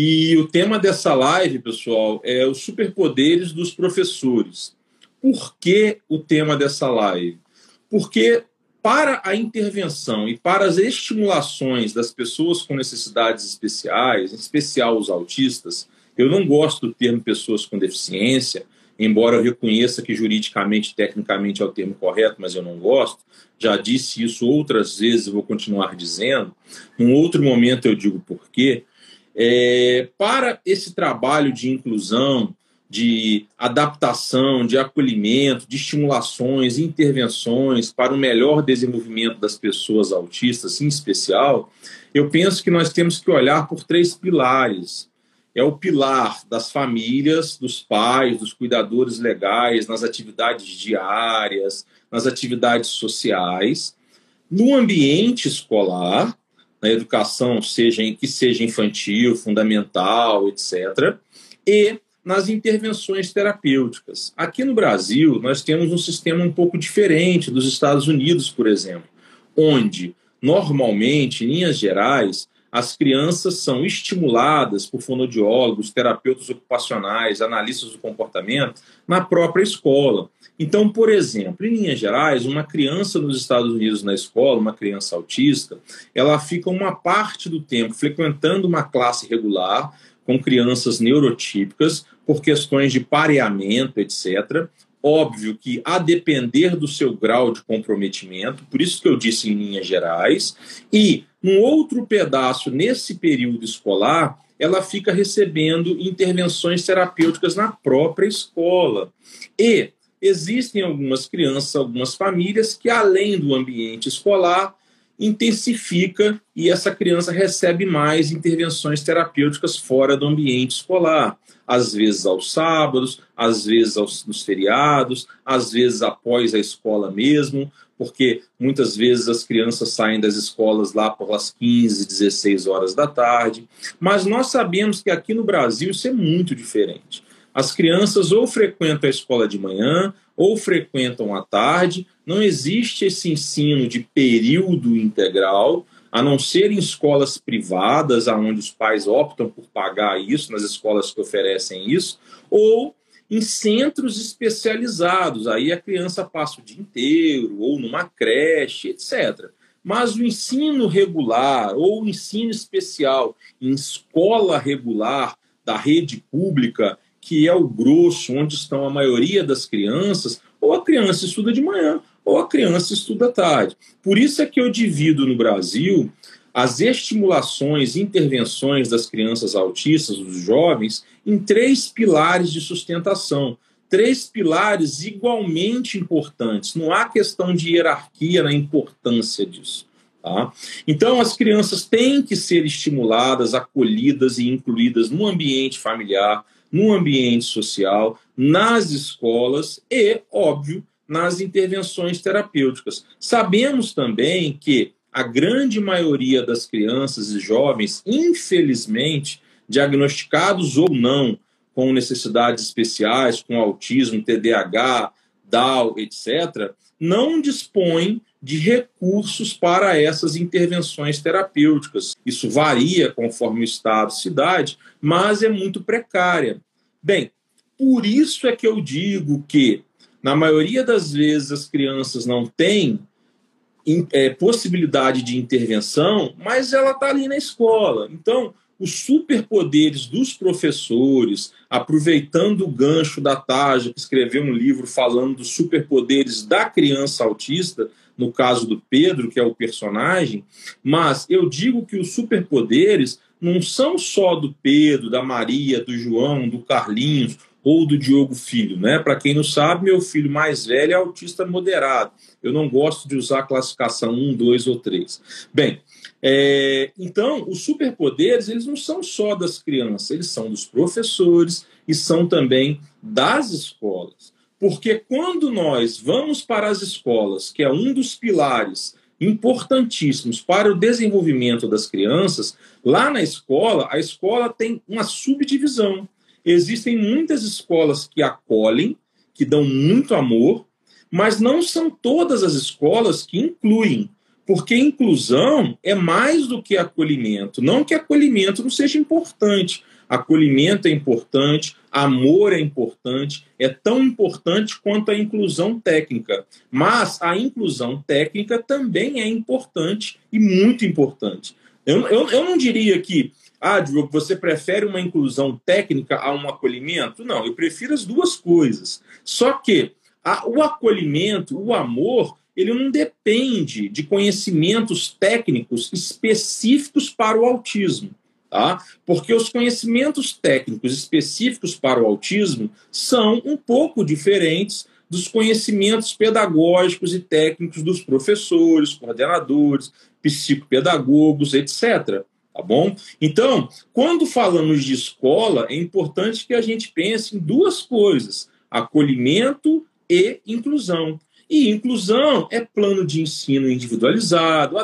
E o tema dessa live, pessoal, é os superpoderes dos professores. Por que o tema dessa live? Porque para a intervenção e para as estimulações das pessoas com necessidades especiais, em especial os autistas, eu não gosto do termo pessoas com deficiência, embora eu reconheça que juridicamente, tecnicamente é o termo correto, mas eu não gosto. Já disse isso outras vezes e vou continuar dizendo. Num outro momento eu digo por quê. É, para esse trabalho de inclusão, de adaptação, de acolhimento, de estimulações, intervenções para o melhor desenvolvimento das pessoas autistas, em especial, eu penso que nós temos que olhar por três pilares. É o pilar das famílias, dos pais, dos cuidadores legais, nas atividades diárias, nas atividades sociais, no ambiente escolar, na educação, seja que seja infantil, fundamental, etc., e nas intervenções terapêuticas. Aqui no Brasil, nós temos um sistema um pouco diferente dos Estados Unidos, por exemplo, onde, normalmente, em linhas gerais, as crianças são estimuladas por fonodiólogos, terapeutas ocupacionais, analistas do comportamento na própria escola. Então, por exemplo, em linhas gerais, uma criança nos Estados Unidos na escola, uma criança autista, ela fica uma parte do tempo frequentando uma classe regular com crianças neurotípicas, por questões de pareamento, etc. Óbvio que, a depender do seu grau de comprometimento, por isso que eu disse em linhas gerais, e num outro pedaço, nesse período escolar, ela fica recebendo intervenções terapêuticas na própria escola. E existem algumas crianças, algumas famílias que, além do ambiente escolar, intensifica e essa criança recebe mais intervenções terapêuticas fora do ambiente escolar, às vezes aos sábados, às vezes aos, nos feriados, às vezes após a escola mesmo, porque muitas vezes as crianças saem das escolas lá por as 15, 16 horas da tarde. Mas nós sabemos que aqui no Brasil isso é muito diferente. As crianças ou frequentam a escola de manhã ou frequentam à tarde, não existe esse ensino de período integral, a não ser em escolas privadas, onde os pais optam por pagar isso, nas escolas que oferecem isso, ou em centros especializados. Aí a criança passa o dia inteiro, ou numa creche, etc. Mas o ensino regular ou o ensino especial em escola regular da rede pública que é o grosso, onde estão a maioria das crianças, ou a criança estuda de manhã, ou a criança estuda tarde. Por isso é que eu divido no Brasil as estimulações, intervenções das crianças autistas, dos jovens, em três pilares de sustentação. Três pilares igualmente importantes. Não há questão de hierarquia na importância disso. Tá? Então, as crianças têm que ser estimuladas, acolhidas e incluídas no ambiente familiar, no ambiente social, nas escolas e, óbvio, nas intervenções terapêuticas. Sabemos também que a grande maioria das crianças e jovens, infelizmente, diagnosticados ou não com necessidades especiais, com autismo, TDAH, Down, etc., não dispõem de recursos para essas intervenções terapêuticas. Isso varia conforme o estado, cidade, mas é muito precária. Bem, por isso é que eu digo que, na maioria das vezes, as crianças não têm é, possibilidade de intervenção, mas ela está ali na escola. Então, os superpoderes dos professores, aproveitando o gancho da Taja, que escreveu um livro falando dos superpoderes da criança autista, no caso do Pedro, que é o personagem, mas eu digo que os superpoderes não são só do Pedro, da Maria, do João, do Carlinhos ou do Diogo Filho, né? Para quem não sabe, meu filho mais velho é autista moderado. Eu não gosto de usar a classificação 1, 2 ou 3. Bem, é, então, os superpoderes, eles não são só das crianças, eles são dos professores e são também das escolas. Porque quando nós vamos para as escolas, que é um dos pilares importantíssimos para o desenvolvimento das crianças, lá na escola, a escola tem uma subdivisão. Existem muitas escolas que acolhem, que dão muito amor, mas não são todas as escolas que incluem. Porque inclusão é mais do que acolhimento. Não que acolhimento não seja importante. Acolhimento é importante, amor é importante, é tão importante quanto a inclusão técnica. Mas a inclusão técnica também é importante e muito importante. Eu, eu, eu não diria que, ah, Diogo, você prefere uma inclusão técnica a um acolhimento? Não, eu prefiro as duas coisas. Só que a, o acolhimento, o amor, ele não depende de conhecimentos técnicos específicos para o autismo. Tá? Porque os conhecimentos técnicos específicos para o autismo são um pouco diferentes dos conhecimentos pedagógicos e técnicos dos professores, coordenadores, psicopedagogos, etc. Tá bom? Então, quando falamos de escola, é importante que a gente pense em duas coisas: acolhimento e inclusão. E inclusão é plano de ensino individualizado,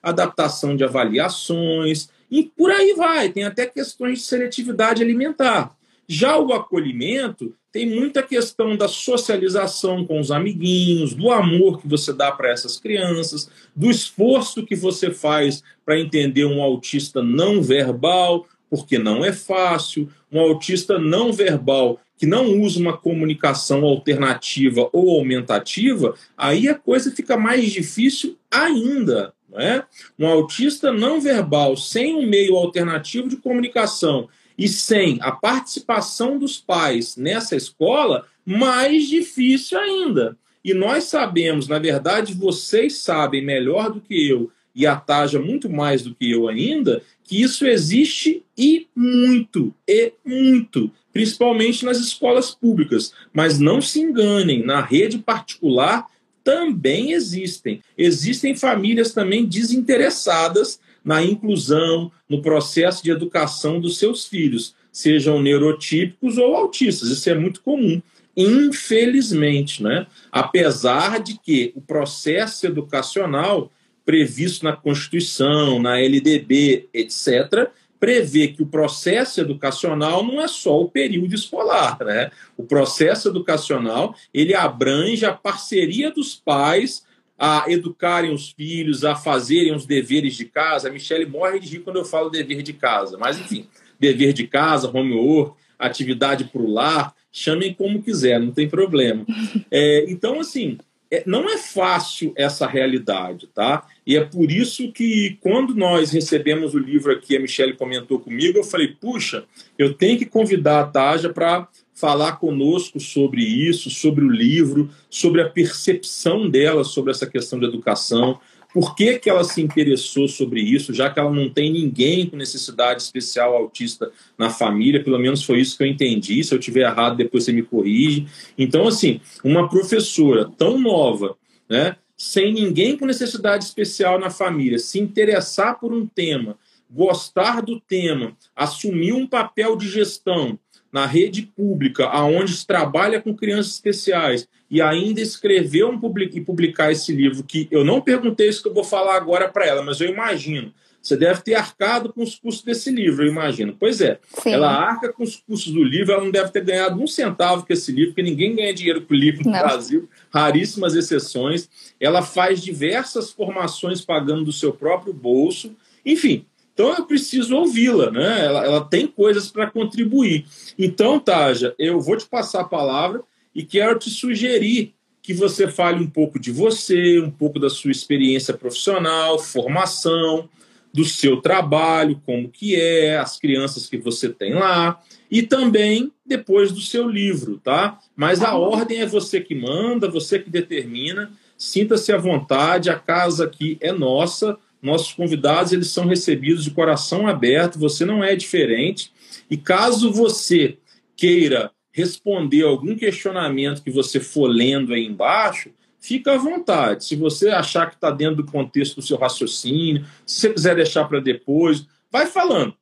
adaptação, de avaliações, e por aí vai. Tem até questões de seletividade alimentar. Já o acolhimento tem muita questão da socialização com os amiguinhos, do amor que você dá para essas crianças, do esforço que você faz para entender um autista não verbal, porque não é fácil, um autista não verbal que não usa uma comunicação alternativa ou aumentativa, aí a coisa fica mais difícil ainda. Não é? Um autista não verbal sem um meio alternativo de comunicação e sem a participação dos pais nessa escola, mais difícil ainda. E nós sabemos, na verdade, vocês sabem melhor do que eu, e a Taja muito mais do que eu ainda, que isso existe e muito, e muito, principalmente nas escolas públicas. Mas não se enganem, na rede particular também existem. Existem famílias também desinteressadas na inclusão, no processo de educação dos seus filhos, sejam neurotípicos ou autistas. Isso é muito comum, infelizmente, né? Apesar de que o processo educacional previsto na Constituição, na LDB, etc., prevê que o processo educacional não é só o período escolar, né? O processo educacional ele abrange a parceria dos pais a educarem os filhos, a fazerem os deveres de casa. A Michelle morre de rir quando eu falo dever de casa, mas enfim, dever de casa, homework, atividade para o lar, chamem como quiser, não tem problema. É, então, assim, é, não é fácil essa realidade, tá? E é por isso que quando nós recebemos o livro aqui, a Michelle comentou comigo, eu falei, puxa, eu tenho que convidar a Taja para falar conosco sobre isso, sobre o livro, sobre a percepção dela sobre essa questão de educação, por que, que ela se interessou sobre isso, já que ela não tem ninguém com necessidade especial autista na família, pelo menos foi isso que eu entendi. Se eu tiver errado, depois você me corrige. Então, assim, uma professora tão nova, né, sem ninguém com necessidade especial na família, se interessar por um tema, gostar do tema, assumir um papel de gestão, na rede pública, aonde se trabalha com crianças especiais, e ainda escrever um public, e publicar esse livro, que eu não perguntei isso que eu vou falar agora para ela, mas eu imagino. Você deve ter arcado com os custos desse livro, eu imagino. Pois é, Sim. ela arca com os custos do livro, ela não deve ter ganhado um centavo com esse livro, porque ninguém ganha dinheiro com o livro no não. Brasil, raríssimas exceções. Ela faz diversas formações pagando do seu próprio bolso. Enfim, então eu preciso ouvi-la, né? Ela, ela tem coisas para contribuir. Então, Taja, eu vou te passar a palavra e quero te sugerir que você fale um pouco de você, um pouco da sua experiência profissional, formação, do seu trabalho, como que é, as crianças que você tem lá, e também depois do seu livro, tá? Mas a ordem é você que manda, você que determina. Sinta-se à vontade, a casa aqui é nossa nossos convidados eles são recebidos de coração aberto, você não é diferente. E caso você queira responder algum questionamento que você for lendo aí embaixo, fica à vontade. Se você achar que está dentro do contexto do seu raciocínio, se você quiser deixar para depois, vai falando.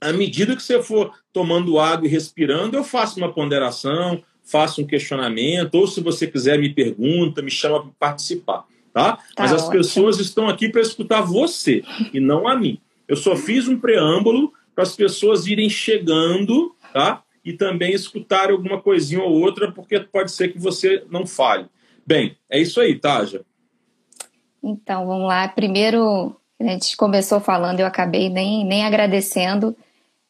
À medida que você for tomando água e respirando, eu faço uma ponderação, faço um questionamento, ou se você quiser me pergunta, me chama para participar tá? tá Mas as ótimo. pessoas estão aqui para escutar você e não a mim. Eu só fiz um preâmbulo para as pessoas irem chegando, tá? E também escutarem alguma coisinha ou outra, porque pode ser que você não fale. Bem, é isso aí, Taja. Então, vamos lá. Primeiro, a gente começou falando, eu acabei nem, nem agradecendo.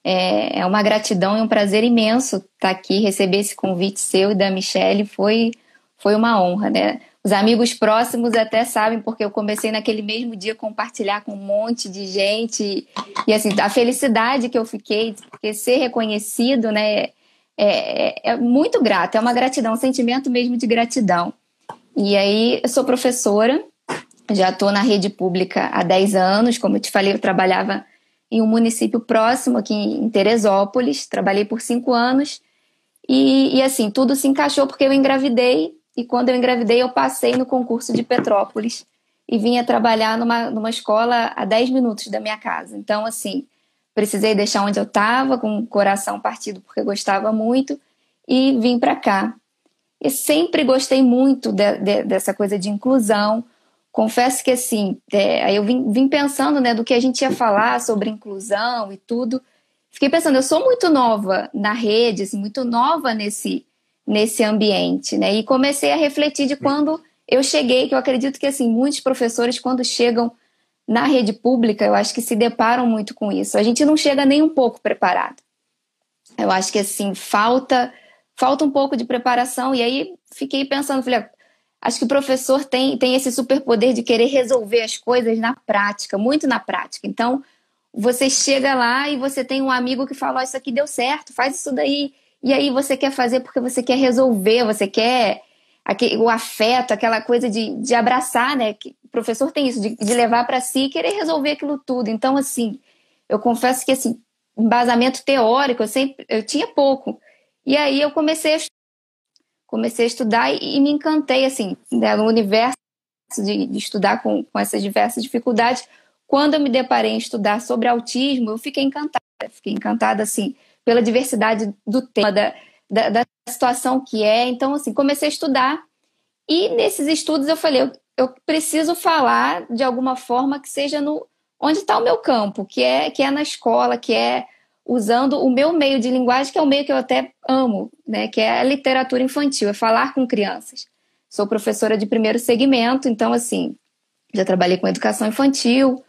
É, é uma gratidão e um prazer imenso estar aqui, receber esse convite seu e da Michelle. Foi, foi uma honra, né? Os amigos próximos até sabem, porque eu comecei naquele mesmo dia a compartilhar com um monte de gente. E assim, a felicidade que eu fiquei, porque ser reconhecido, né, é, é, é muito grato, é uma gratidão, um sentimento mesmo de gratidão. E aí, eu sou professora, já estou na rede pública há 10 anos, como eu te falei, eu trabalhava em um município próximo aqui em Teresópolis, trabalhei por cinco anos. E, e assim, tudo se encaixou porque eu engravidei e quando eu engravidei, eu passei no concurso de Petrópolis e vinha trabalhar numa, numa escola a 10 minutos da minha casa. Então, assim, precisei deixar onde eu estava, com o coração partido porque gostava muito, e vim para cá. E sempre gostei muito de, de, dessa coisa de inclusão. Confesso que, assim, é, eu vim, vim pensando né, do que a gente ia falar sobre inclusão e tudo. Fiquei pensando, eu sou muito nova na rede, assim, muito nova nesse nesse ambiente, né? E comecei a refletir de quando eu cheguei, que eu acredito que assim muitos professores quando chegam na rede pública, eu acho que se deparam muito com isso. A gente não chega nem um pouco preparado. Eu acho que assim falta falta um pouco de preparação e aí fiquei pensando, falei, ah, acho que o professor tem tem esse superpoder de querer resolver as coisas na prática, muito na prática. Então, você chega lá e você tem um amigo que fala, oh, isso aqui deu certo, faz isso daí e aí você quer fazer porque você quer resolver, você quer aquele, o afeto, aquela coisa de, de abraçar, né? Que o professor tem isso, de, de levar para si e querer resolver aquilo tudo. Então, assim, eu confesso que, assim, embasamento teórico, eu sempre, eu tinha pouco. E aí eu comecei a, comecei a estudar e, e me encantei, assim, né, no universo de, de estudar com, com essas diversas dificuldades. Quando eu me deparei em estudar sobre autismo, eu fiquei encantada. Fiquei encantada, assim, pela diversidade do tema, da, da, da, situação que é. Então, assim, comecei a estudar. E nesses estudos eu falei, eu, eu preciso falar de alguma forma que seja no onde está o meu campo, que é, que é na escola, que é usando o meu meio de linguagem, que é o meio que eu até amo, né, que é a literatura infantil, é falar com crianças. Sou professora de primeiro segmento, então, assim, já trabalhei com educação infantil,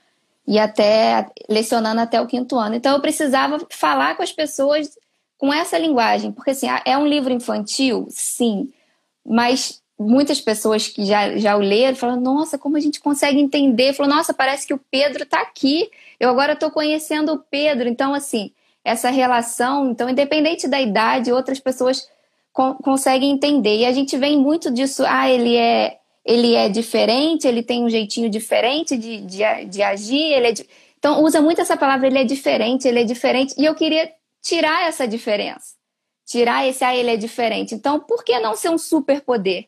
e até lecionando até o quinto ano. Então eu precisava falar com as pessoas com essa linguagem, porque assim, é um livro infantil, sim, mas muitas pessoas que já, já o leram falam, nossa, como a gente consegue entender? Falou, nossa, parece que o Pedro está aqui, eu agora estou conhecendo o Pedro. Então, assim, essa relação, então, independente da idade, outras pessoas con conseguem entender. E a gente vem muito disso, ah, ele é ele é diferente, ele tem um jeitinho diferente de, de, de agir, ele é de... então usa muito essa palavra, ele é diferente, ele é diferente, e eu queria tirar essa diferença, tirar esse, ah, ele é diferente. Então, por que não ser um superpoder?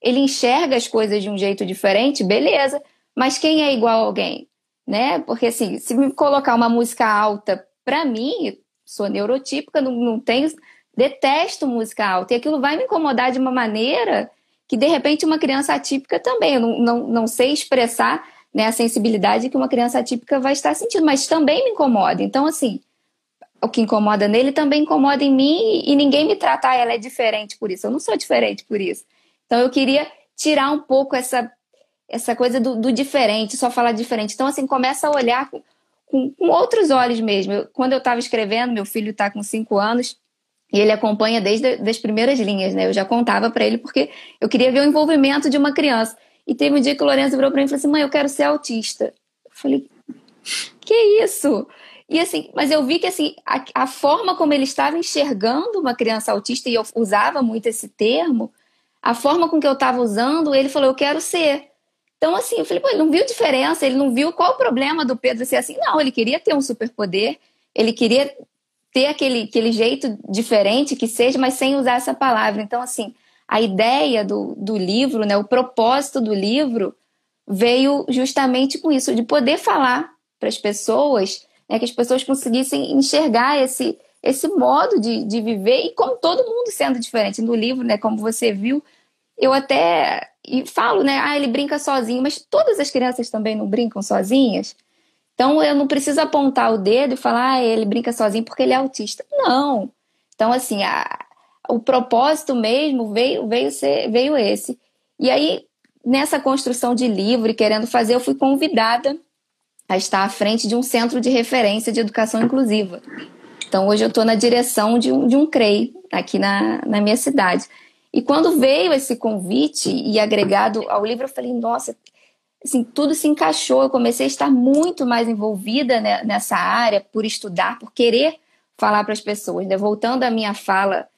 Ele enxerga as coisas de um jeito diferente, beleza, mas quem é igual a alguém? Né? Porque assim, se me colocar uma música alta, para mim, sou neurotípica, não, não tenho, detesto música alta, e aquilo vai me incomodar de uma maneira que de repente uma criança atípica também, eu não, não, não sei expressar né, a sensibilidade que uma criança atípica vai estar sentindo, mas também me incomoda. Então, assim, o que incomoda nele também incomoda em mim e, ninguém me trata, ah, ela é diferente por isso. Eu não sou diferente por isso. Então, eu queria tirar um pouco essa, essa coisa do, do diferente, só falar diferente. Então, assim, começa a olhar com, com, com outros olhos mesmo. Eu, quando eu estava escrevendo, meu filho está com cinco anos, e ele acompanha desde as primeiras linhas, né? Eu já contava para ele porque eu queria ver o envolvimento de uma criança. E teve um dia que o Lourenço virou para mim e falou assim: mãe, eu quero ser autista. Eu falei: que isso? E assim, mas eu vi que assim, a, a, forma como ele estava enxergando uma criança autista, e eu usava muito esse termo, a forma com que eu estava usando, ele falou: eu quero ser. Então, assim, eu falei, pô, ele não viu diferença, ele não viu qual o problema do Pedro ser assim. Não, ele queria ter um superpoder, ele queria ter aquele, aquele jeito diferente que seja, mas sem usar essa palavra. Então, assim, a ideia do, do livro, né, o propósito do livro veio justamente com isso, de poder falar para as pessoas, né, que as pessoas conseguissem enxergar esse, esse modo de, de viver e como todo mundo sendo diferente. No livro, né, como você viu, eu até falo, né, ah, ele brinca sozinho, mas todas as crianças também não brincam sozinhas. Então eu não preciso apontar o dedo e falar, ah, ele brinca sozinho porque ele é autista. Não. Então, assim, a, o propósito mesmo veio, veio, ser, veio esse. E aí, nessa construção de livro e querendo fazer, eu fui convidada a estar à frente de um centro de referência de educação inclusiva. Então, hoje eu estou na direção de um, de um CREI aqui na, na minha cidade. E quando veio esse convite e agregado ao livro, eu falei, nossa, assim, tudo se encaixou. Eu comecei a estar muito mais envolvida né, nessa área, por estudar, por querer falar para as pessoas. Né? Voltando à minha fala,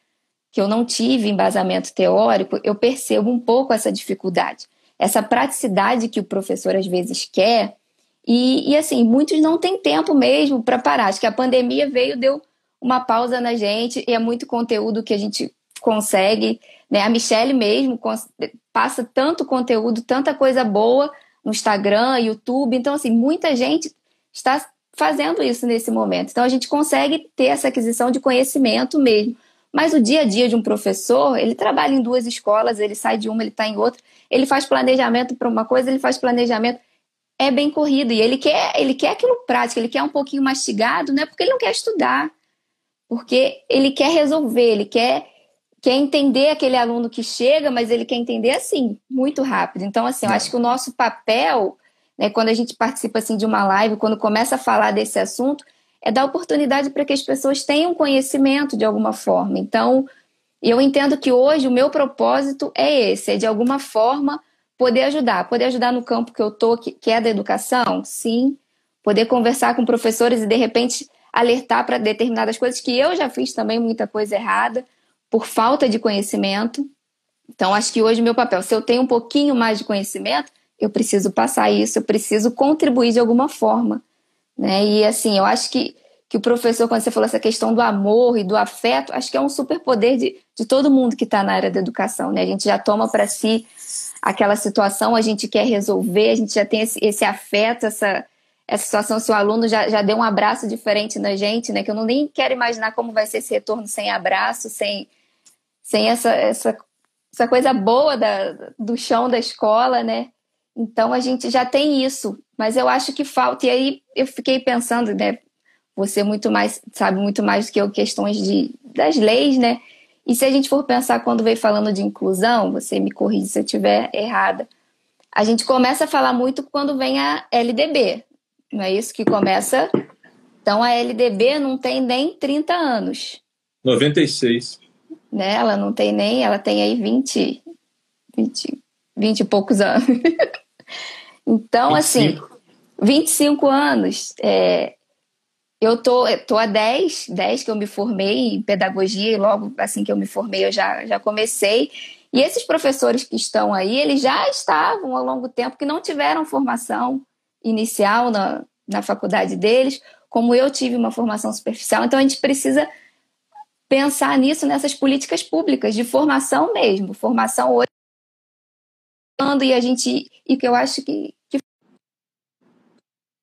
que eu não tive embasamento teórico, eu percebo um pouco essa dificuldade, essa praticidade que o professor às vezes quer e, e assim, muitos não têm tempo mesmo para parar. Acho que a pandemia veio, deu uma pausa na gente, e é muito conteúdo que a gente consegue. Né? A Michelle mesmo passa tanto conteúdo, tanta coisa boa no Instagram, YouTube. Então, assim, muita gente está fazendo isso nesse momento. Então, a gente consegue ter essa aquisição de conhecimento mesmo. Mas o dia a dia de um professor, ele trabalha em duas escolas, ele sai de uma, ele está em outra, ele faz planejamento para uma coisa, ele faz planejamento é bem corrido e ele quer, ele quer aquilo prático, ele quer um pouquinho mastigado, não é porque ele não quer estudar, porque ele quer resolver, ele quer quer entender aquele aluno que chega, mas ele quer entender assim, muito rápido. Então, assim, eu acho que o nosso papel, né, quando a gente participa assim de uma live, quando começa a falar desse assunto, é dar oportunidade para que as pessoas tenham conhecimento de alguma forma. Então, eu entendo que hoje o meu propósito é esse, é de alguma forma Poder ajudar, poder ajudar no campo que eu tô, que, que é da educação, sim. Poder conversar com professores e de repente alertar para determinadas coisas que eu já fiz também muita coisa errada por falta de conhecimento. Então acho que hoje meu papel, se eu tenho um pouquinho mais de conhecimento, eu preciso passar isso, eu preciso contribuir de alguma forma, né? E assim, eu acho que que o professor, quando você falou essa questão do amor e do afeto, acho que é um superpoder de, de todo mundo que está na área da educação, né? A gente já toma para si aquela situação, a gente quer resolver, a gente já tem esse, esse afeto, essa, essa situação, se o aluno já, já deu um abraço diferente na gente, né? Que eu não nem quero imaginar como vai ser esse retorno sem abraço, sem, sem essa, essa, essa coisa boa da, do chão da escola, né? Então a gente já tem isso, mas eu acho que falta. E aí eu fiquei pensando, né? Você muito mais sabe muito mais do que eu questões de das leis, né? E se a gente for pensar quando veio falando de inclusão, você me corrige se eu estiver errada, a gente começa a falar muito quando vem a LDB, não é isso que começa? Então a LDB não tem nem 30 anos. 96. Né? Ela não tem nem, ela tem aí 20, 20, 20 e poucos anos. então, 25. assim, 25 anos. É, eu tô, tô há 10, 10 que eu me formei em pedagogia e logo assim que eu me formei eu já, já comecei. E esses professores que estão aí, eles já estavam ao longo do tempo que não tiveram formação inicial na, na faculdade deles, como eu tive uma formação superficial. Então a gente precisa pensar nisso, nessas políticas públicas de formação mesmo, formação hoje e a gente e que eu acho que, que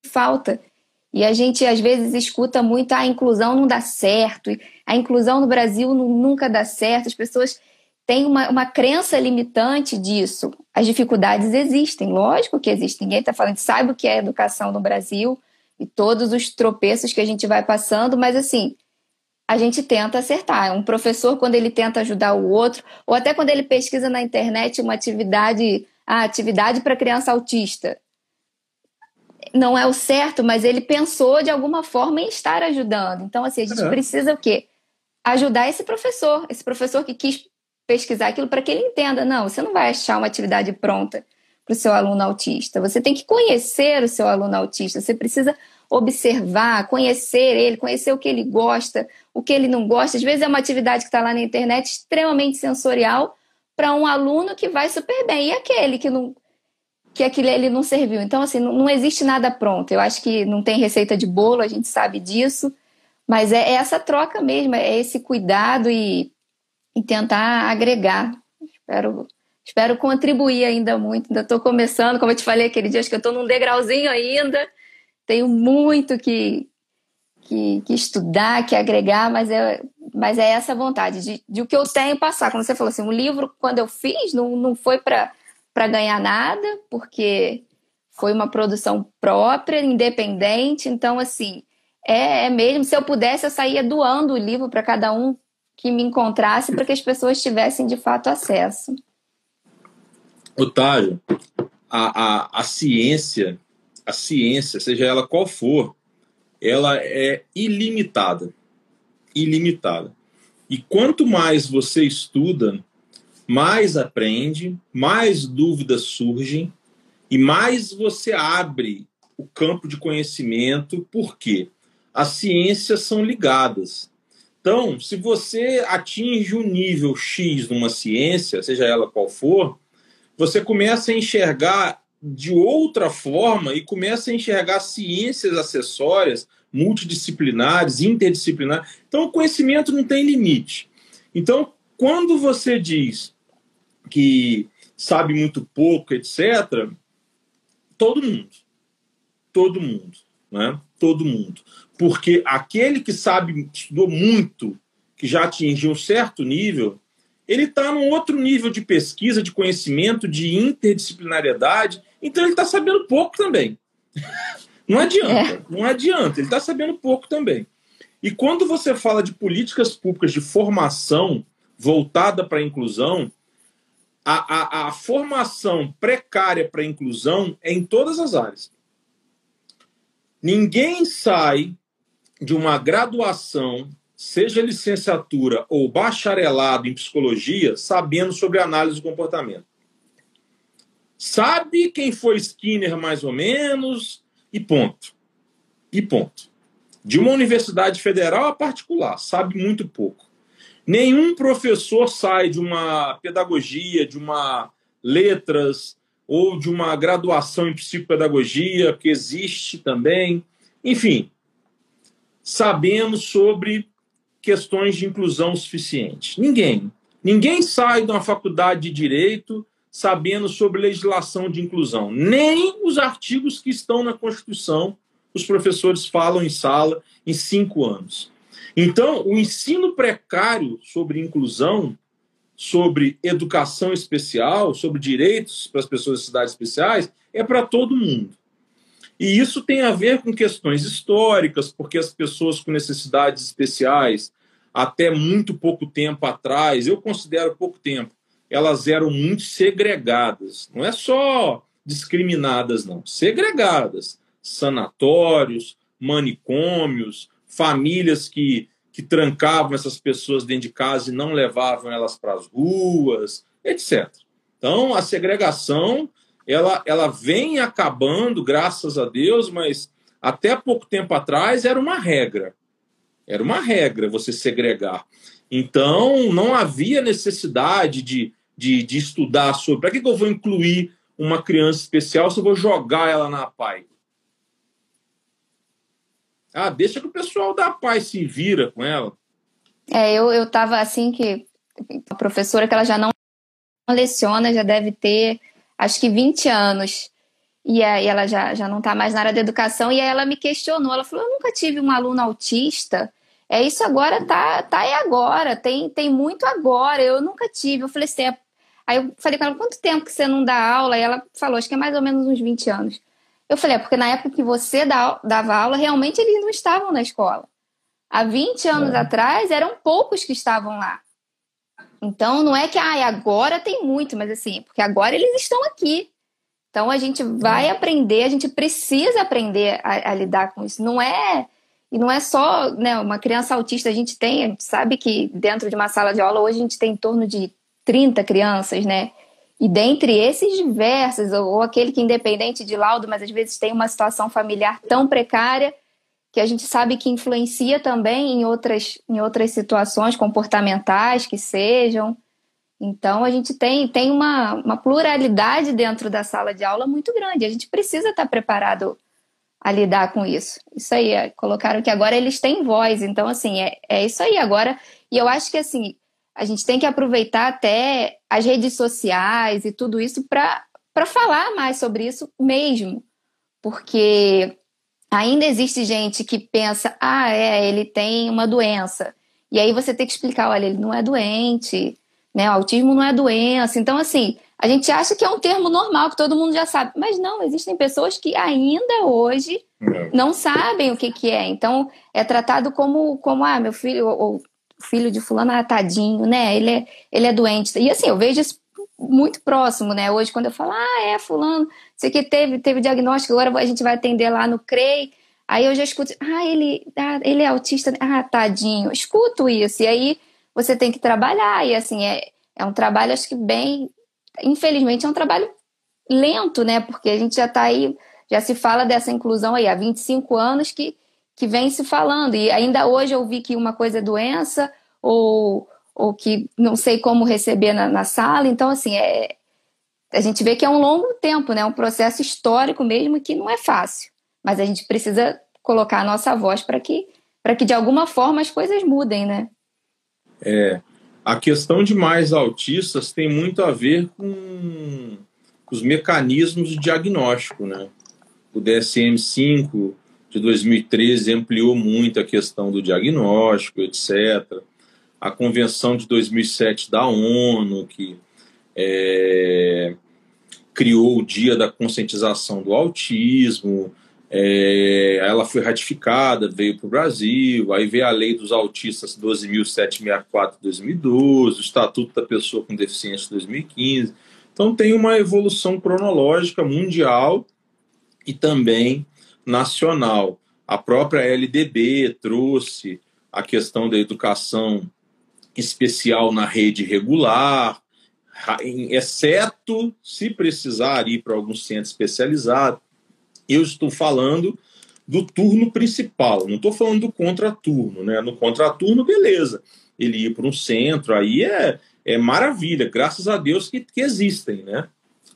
falta e a gente às vezes escuta muito ah, a inclusão não dá certo, a inclusão no Brasil nunca dá certo, as pessoas têm uma, uma crença limitante disso. As dificuldades existem, lógico que existem. Ninguém está falando, sabe o que é educação no Brasil e todos os tropeços que a gente vai passando, mas assim, a gente tenta acertar. Um professor, quando ele tenta ajudar o outro, ou até quando ele pesquisa na internet uma atividade, a atividade para criança autista não é o certo, mas ele pensou de alguma forma em estar ajudando. Então, assim, a gente é. precisa o quê? Ajudar esse professor, esse professor que quis pesquisar aquilo para que ele entenda. Não, você não vai achar uma atividade pronta para o seu aluno autista. Você tem que conhecer o seu aluno autista. Você precisa observar, conhecer ele, conhecer o que ele gosta, o que ele não gosta. Às vezes é uma atividade que está lá na internet extremamente sensorial para um aluno que vai super bem. E aquele que não que aquilo ele não serviu. Então, assim, não, não, existe nada pronto. Eu acho que não tem receita de bolo, a gente sabe disso, mas é, é essa troca mesmo, é esse cuidado e, e tentar agregar. Espero, espero contribuir ainda muito. Ainda estou começando, como eu te falei aquele dia, acho que eu estou num degrauzinho ainda. Tenho muito que, que, que, estudar, que agregar, mas é, mas é essa vontade de, de o que eu tenho passar. Como você falou assim, o livro, quando eu fiz, não, não foi para ganhar nada, porque foi uma produção própria, independente. Então, assim, é, é mesmo. Se eu pudesse, eu saía doando o livro para cada um que me encontrasse, para que as pessoas tivessem de fato acesso. Otávio, a, a, a ciência, a ciência, seja ela qual for, ela é ilimitada. Ilimitada. E quanto mais você estuda, mais aprende, mais dúvidas surgem e mais você abre o campo de conhecimento, porque as ciências são ligadas. Então, se você atinge um nível X numa ciência, seja ela qual for, você começa a enxergar de outra forma e começa a enxergar ciências acessórias, multidisciplinares, interdisciplinares. Então, o conhecimento não tem limite. Então, quando você diz que sabe muito pouco, etc., todo mundo. Todo mundo. Né? Todo mundo. Porque aquele que sabe, estudou muito, que já atingiu um certo nível, ele está num outro nível de pesquisa, de conhecimento, de interdisciplinariedade, então ele está sabendo pouco também. Não adianta, é. não adianta, ele está sabendo pouco também. E quando você fala de políticas públicas de formação voltada para a inclusão, a, a, a formação precária para a inclusão é em todas as áreas. Ninguém sai de uma graduação, seja licenciatura ou bacharelado em psicologia, sabendo sobre análise do comportamento. Sabe quem foi Skinner, mais ou menos, e ponto. E ponto. De uma universidade federal a particular, sabe muito pouco. Nenhum professor sai de uma pedagogia, de uma letras ou de uma graduação em psicopedagogia, que existe também. Enfim, sabendo sobre questões de inclusão suficiente. Ninguém. Ninguém sai de uma faculdade de direito sabendo sobre legislação de inclusão. Nem os artigos que estão na Constituição os professores falam em sala em cinco anos. Então, o ensino precário sobre inclusão, sobre educação especial, sobre direitos para as pessoas de cidades especiais, é para todo mundo. E isso tem a ver com questões históricas, porque as pessoas com necessidades especiais, até muito pouco tempo atrás, eu considero pouco tempo, elas eram muito segregadas. Não é só discriminadas, não. Segregadas. Sanatórios, manicômios, famílias que, que trancavam essas pessoas dentro de casa e não levavam elas para as ruas, etc. Então, a segregação ela, ela vem acabando, graças a Deus, mas até pouco tempo atrás era uma regra. Era uma regra você segregar. Então, não havia necessidade de, de, de estudar sobre. Para que, que eu vou incluir uma criança especial se eu vou jogar ela na PAI? Ah, deixa que o pessoal da paz se vira com ela. É, eu, eu tava assim que a professora que ela já não leciona, já deve ter acho que 20 anos. E aí ela já, já não está mais na área da educação, e aí ela me questionou, ela falou, eu nunca tive um aluno autista, é isso agora, tá, tá aí agora, tem, tem muito agora, eu nunca tive. Eu falei assim, é... aí eu falei com ela, quanto tempo que você não dá aula? E ela falou, acho que é mais ou menos uns 20 anos. Eu falei, é porque na época que você dava aula, realmente eles não estavam na escola. Há 20 anos é. atrás, eram poucos que estavam lá. Então, não é que ah, agora tem muito, mas assim, porque agora eles estão aqui. Então, a gente vai é. aprender, a gente precisa aprender a, a, lidar com isso. Não é. E não é só né, uma criança autista, a gente tem, a gente sabe que dentro de uma sala de aula hoje a gente tem em torno de 30 crianças, né? E dentre esses diversos, ou, ou aquele que independente de laudo, mas às vezes tem uma situação familiar tão precária que a gente sabe que influencia também em outras, em outras situações comportamentais que sejam. Então, a gente tem, tem uma, uma pluralidade dentro da sala de aula muito grande. A gente precisa estar preparado a lidar com isso. Isso aí, é, colocaram que agora eles têm voz. Então, assim, é, é isso aí agora. E eu acho que, assim, a gente tem que aproveitar até as redes sociais e tudo isso para falar mais sobre isso mesmo. Porque ainda existe gente que pensa, ah, é, ele tem uma doença. E aí você tem que explicar, olha, ele não é doente, né? O autismo não é doença. Então, assim, a gente acha que é um termo normal, que todo mundo já sabe. Mas não, existem pessoas que ainda hoje não sabem o que, que é. Então, é tratado como, como ah, meu filho, ou, filho de fulano, ah, tadinho, né? Ele é, ele é doente. E assim, eu vejo isso muito próximo, né? Hoje, quando eu falo, ah, é, fulano, sei que teve, teve diagnóstico, agora a gente vai atender lá no CREI, aí eu já escuto, ah, ele, ah, ele é autista, ah, tadinho, escuto isso, e aí você tem que trabalhar, e assim, é, é um trabalho, acho que bem, infelizmente, é um trabalho lento, né? Porque a gente já está aí, já se fala dessa inclusão aí há 25 anos que, que vem se falando, e ainda hoje eu vi que uma coisa é doença, ou ou que não sei como receber na, na sala. Então, assim, é, a gente vê que é um longo tempo, né? Um processo histórico mesmo que não é fácil. Mas a gente precisa colocar a nossa voz para que, que de alguma forma as coisas mudem, né? É. A questão de mais autistas tem muito a ver com os mecanismos de diagnóstico, né? O DSM-5 de 2013 ampliou muito a questão do diagnóstico, etc a Convenção de 2007 da ONU, que é, criou o Dia da Conscientização do Autismo, é, ela foi ratificada, veio para o Brasil, aí veio a Lei dos Autistas 12.764 de 2012, o Estatuto da Pessoa com Deficiência de 2015. Então tem uma evolução cronológica mundial e também nacional. A própria LDB trouxe a questão da educação especial na rede regular, exceto se precisar ir para algum centro especializado. Eu estou falando do turno principal, não estou falando do contraturno. Né? No contraturno, beleza, ele ir para um centro, aí é, é maravilha, graças a Deus que, que existem. Né?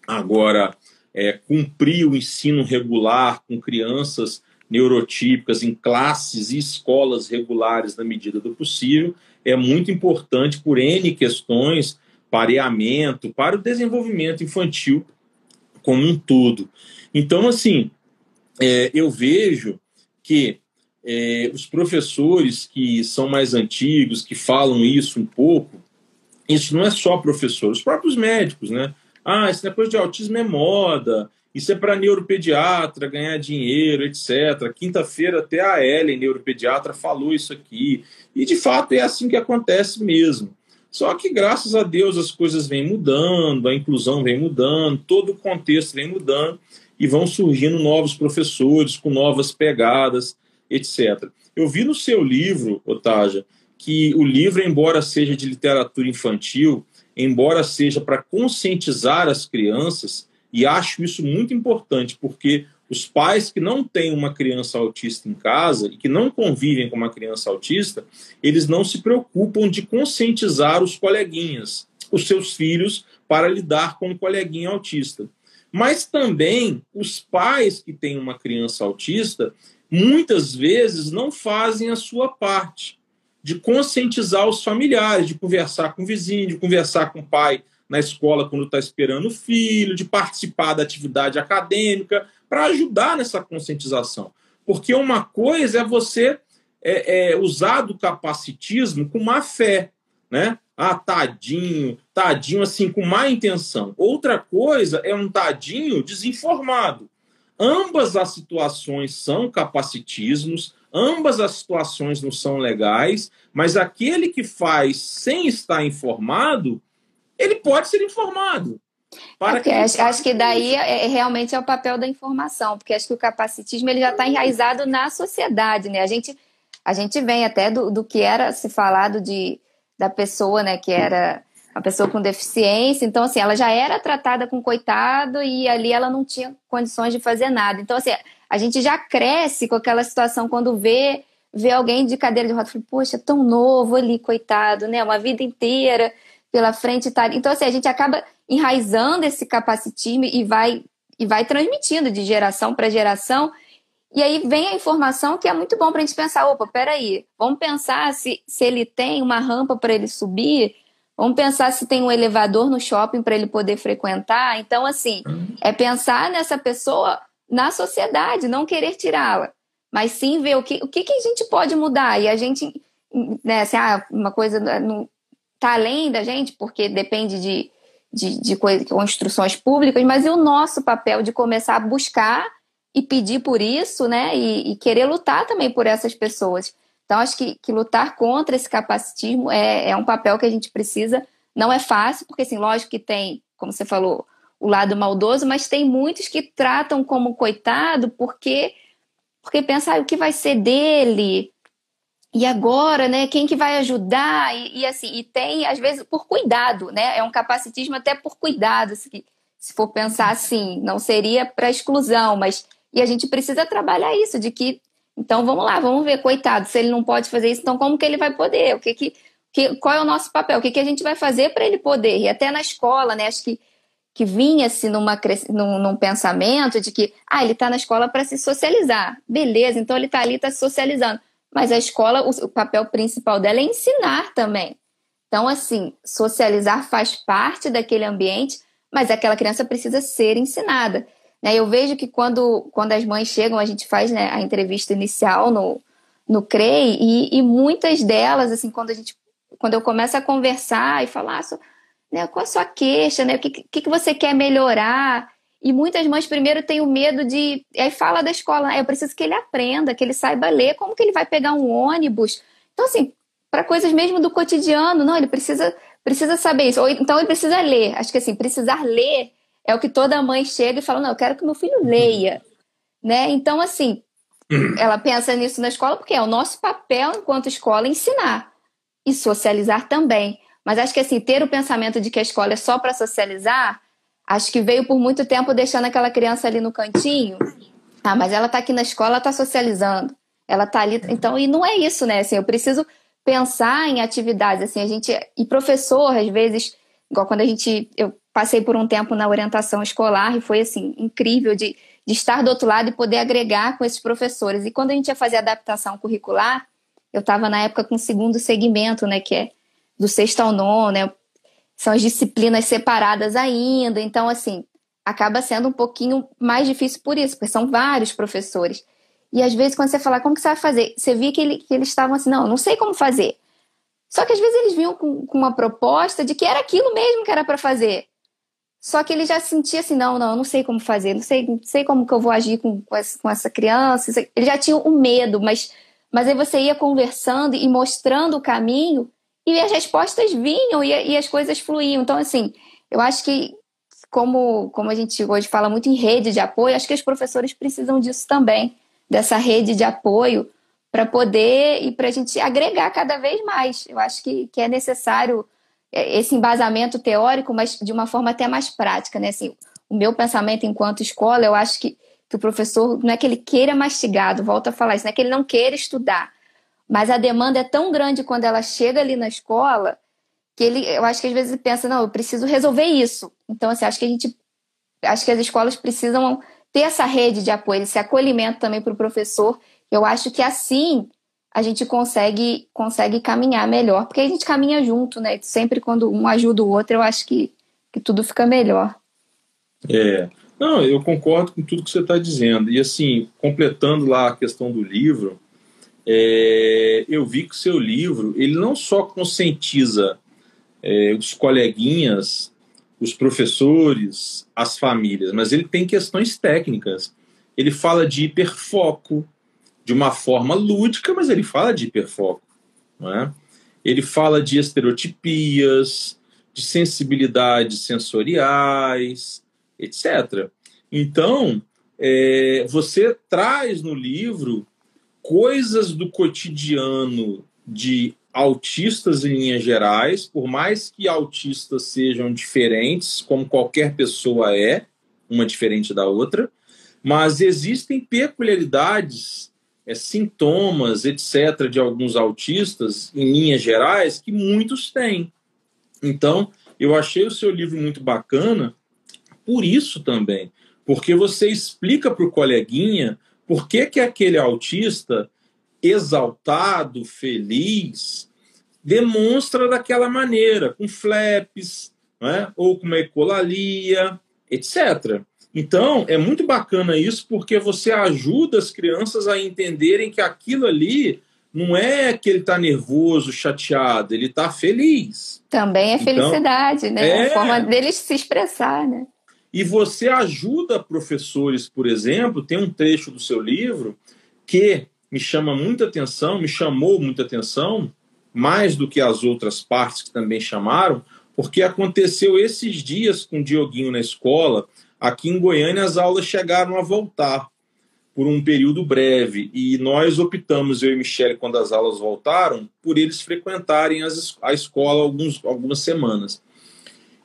Agora, é, cumprir o ensino regular com crianças neurotípicas em classes e escolas regulares na medida do possível, é muito importante por N questões, pareamento, para o desenvolvimento infantil como um todo. Então, assim, é, eu vejo que é, os professores que são mais antigos, que falam isso um pouco, isso não é só professores, os próprios médicos, né? Ah, esse negócio de autismo é moda, isso é para neuropediatra ganhar dinheiro, etc. Quinta-feira até a Ellen, neuropediatra, falou isso aqui. E de fato é assim que acontece mesmo. Só que graças a Deus as coisas vêm mudando, a inclusão vem mudando, todo o contexto vem mudando e vão surgindo novos professores com novas pegadas, etc. Eu vi no seu livro, Otaja, que o livro, embora seja de literatura infantil, embora seja para conscientizar as crianças, e acho isso muito importante, porque os pais que não têm uma criança autista em casa e que não convivem com uma criança autista, eles não se preocupam de conscientizar os coleguinhas, os seus filhos, para lidar com um coleguinha autista. Mas também os pais que têm uma criança autista, muitas vezes não fazem a sua parte de conscientizar os familiares, de conversar com o vizinho, de conversar com o pai na escola quando está esperando o filho, de participar da atividade acadêmica, para ajudar nessa conscientização. Porque uma coisa é você é, é, usar do capacitismo com má fé, né? Ah, tadinho, tadinho, assim, com má intenção. Outra coisa é um tadinho desinformado. Ambas as situações são capacitismos, ambas as situações não são legais, mas aquele que faz sem estar informado ele pode ser informado. Para é acho, acho, que daí é, é, realmente é o papel da informação, porque acho que o capacitismo ele já está enraizado na sociedade, né? A gente, a gente vem até do, do que era se falado de, da pessoa, né, que era a pessoa com deficiência, então assim, ela já era tratada com coitado e ali ela não tinha condições de fazer nada. Então assim, a gente já cresce com aquela situação quando vê vê alguém de cadeira de rodas, poxa, tão novo ali, coitado, né? Uma vida inteira pela frente. Tá? Então, assim, a gente acaba enraizando esse capacitismo e vai, e vai transmitindo de geração para geração. E aí vem a informação que é muito bom para a gente pensar: opa, peraí, vamos pensar se, se ele tem uma rampa para ele subir, vamos pensar se tem um elevador no shopping para ele poder frequentar. Então, assim, é pensar nessa pessoa na sociedade, não querer tirá-la, mas sim ver o que, o que, que a gente pode mudar. E a gente, né, assim, ah, uma coisa está além da gente, porque depende de, de, de construções públicas, mas e o nosso papel de começar a buscar e pedir por isso, né? E, e querer lutar também por essas pessoas. Então, acho que, que lutar contra esse capacitismo é, é um papel que a gente precisa. Não é fácil, porque, assim, lógico que tem como você falou, o lado maldoso, mas tem muitos que tratam como coitado porque porque pensa ah, o que vai ser dele e agora, né? Quem que vai ajudar e, e, assim e tem às vezes por cuidado, né? É um capacitismo até por cuidado, se, se for pensar assim, não seria para exclusão, mas e a gente precisa trabalhar isso de que então vamos lá, vamos ver, coitado, se ele não pode fazer isso, então como que ele vai poder? O que que, que qual é o nosso papel? O que que a gente vai fazer para ele poder? E até na escola, né? Acho que que vinha-se numa, num, num, pensamento de que ah, ele está na escola para se socializar. Beleza, então ele está ali, está se socializando. Mas a escola, o, o, papel principal dela é ensinar também. Então, assim, socializar faz parte daquele ambiente, mas aquela criança precisa ser ensinada. Né? Eu vejo que quando, quando as mães chegam, a gente faz né, a entrevista inicial no, no CREI, e, e muitas delas, assim, quando a gente quando eu começo a conversar e falar sobre né? Qual a sua queixa, né? O que, que, que você quer melhorar? E muitas mães primeiro têm o medo de. Aí fala da escola, eu preciso que ele aprenda, que ele saiba ler, como que ele vai pegar um ônibus. Então, assim, para coisas mesmo do cotidiano, não, ele precisa, precisa saber isso. Ou então ele precisa ler. Acho que assim, precisar ler é o que toda mãe chega e fala, não, eu quero que meu filho leia. Né? Então, assim, ela pensa nisso na escola porque é o nosso papel enquanto escola ensinar e socializar também. Mas acho que assim, ter o pensamento de que a escola é só para socializar, acho que veio por muito tempo deixando aquela criança ali no cantinho. Ah, mas ela está aqui na escola, está socializando. Ela está ali, então e não é isso, né? Assim, eu preciso pensar em atividades assim, a gente e professor às vezes, igual quando a gente eu passei por um tempo na orientação escolar e foi assim incrível de, de estar do outro lado e poder agregar com esses professores. E quando a gente ia fazer adaptação curricular, eu estava na época com o segundo segmento, né, que é do sexto ao nono, né? São as disciplinas separadas ainda, então, assim, acaba sendo um pouquinho mais difícil por isso, porque são vários professores. E às vezes, quando você fala, como que você vai fazer? Você via que, ele, que eles estavam assim, não, não sei como fazer. Só que às vezes eles vinham com, com uma proposta de que era aquilo mesmo que era para fazer. Só que ele já sentia assim, não, não, não sei como fazer, não sei, não sei como que eu vou agir com, com, essa, com essa criança. Ele já tinha um medo, mas, mas aí você ia conversando e mostrando o caminho e as respostas vinham e, e as coisas fluíam. Então, assim, eu acho que, como, como a gente hoje fala muito em rede de apoio, acho que os professores precisam disso também, dessa rede de apoio, para poder e para a gente agregar cada vez mais. Eu acho que, que é necessário esse embasamento teórico, mas de uma forma até mais prática, né? Assim, o meu pensamento enquanto escola, eu acho que, que o professor não é que ele queira mastigado, volta a falar isso, não é que ele não queira estudar, mas a demanda é tão grande quando ela chega ali na escola que ele, eu acho que às vezes ele pensa, não, eu preciso resolver isso. Então, assim, acho que a gente, acho que as escolas precisam ter essa rede de apoio, esse acolhimento também para o professor. Eu acho que assim a gente consegue consegue caminhar melhor, porque a gente caminha junto, né? Sempre quando um ajuda o outro, eu acho que, que tudo fica melhor. É, não, eu concordo com tudo que você está dizendo. E assim, completando lá a questão do livro, é, eu vi que o seu livro ele não só conscientiza é, os coleguinhas, os professores, as famílias, mas ele tem questões técnicas. Ele fala de hiperfoco de uma forma lúdica, mas ele fala de hiperfoco. Não é? Ele fala de estereotipias, de sensibilidades sensoriais, etc. Então, é, você traz no livro coisas do cotidiano de autistas em linhas gerais, por mais que autistas sejam diferentes, como qualquer pessoa é, uma diferente da outra, mas existem peculiaridades, é, sintomas, etc., de alguns autistas, em linhas gerais, que muitos têm. Então, eu achei o seu livro muito bacana por isso também, porque você explica para o coleguinha por que, que aquele autista exaltado, feliz, demonstra daquela maneira, com flaps, né? ou com uma ecolalia, etc. Então, é muito bacana isso porque você ajuda as crianças a entenderem que aquilo ali não é que ele está nervoso, chateado, ele está feliz. Também é então, felicidade, então, né? É... A forma deles se expressar, né? E você ajuda professores, por exemplo, tem um trecho do seu livro que me chama muita atenção, me chamou muita atenção, mais do que as outras partes que também chamaram, porque aconteceu esses dias com o Dioguinho na escola. Aqui em Goiânia, as aulas chegaram a voltar por um período breve e nós optamos, eu e Michele, quando as aulas voltaram, por eles frequentarem as, a escola alguns, algumas semanas.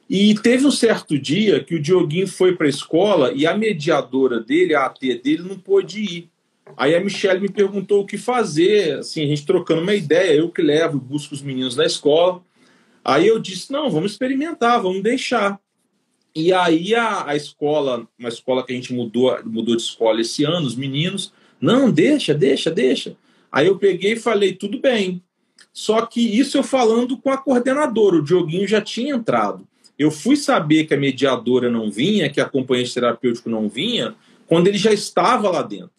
E teve um certo dia que o Dioguinho foi para a escola e a mediadora dele, a AT dele, não pôde ir. Aí a Michelle me perguntou o que fazer, assim, a gente trocando uma ideia, eu que levo, busco os meninos na escola. Aí eu disse: não, vamos experimentar, vamos deixar. E aí a, a escola, uma escola que a gente mudou, mudou de escola esse ano, os meninos, não, deixa, deixa, deixa. Aí eu peguei e falei, tudo bem. Só que isso eu falando com a coordenadora, o Dioguinho já tinha entrado. Eu fui saber que a mediadora não vinha, que a acompanhante terapêutico não vinha, quando ele já estava lá dentro.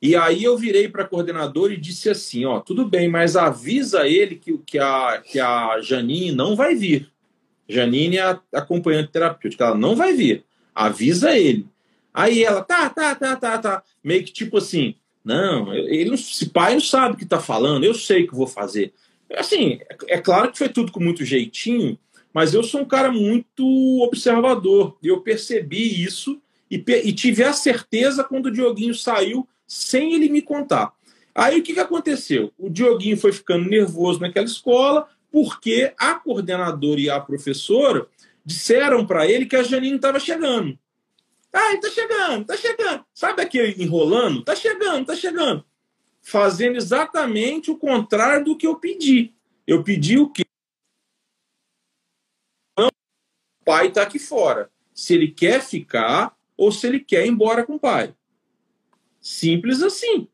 E aí eu virei para a coordenadora e disse assim, ó, tudo bem, mas avisa ele que, que, a, que a Janine não vai vir. Janine é a acompanhante terapêutica, ela não vai vir. Avisa ele. Aí ela, tá, tá, tá, tá, tá. Meio que tipo assim, não, ele esse pai não sabe o que está falando, eu sei o que vou fazer. Assim, é, é claro que foi tudo com muito jeitinho, mas eu sou um cara muito observador. E eu percebi isso e, e, tive a certeza quando o Dioguinho saiu sem ele me contar. Aí o que, que aconteceu? O Dioguinho foi ficando nervoso naquela escola porque a coordenadora e a professora disseram para ele que a Janine estava chegando. Ah, está chegando, está chegando. Sabe aquele enrolando? Está chegando, está chegando. Fazendo exatamente o contrário do que eu pedi. Eu pedi o quê? pai está aqui fora. Se ele quer ficar ou se ele quer ir embora com o pai. Simples assim.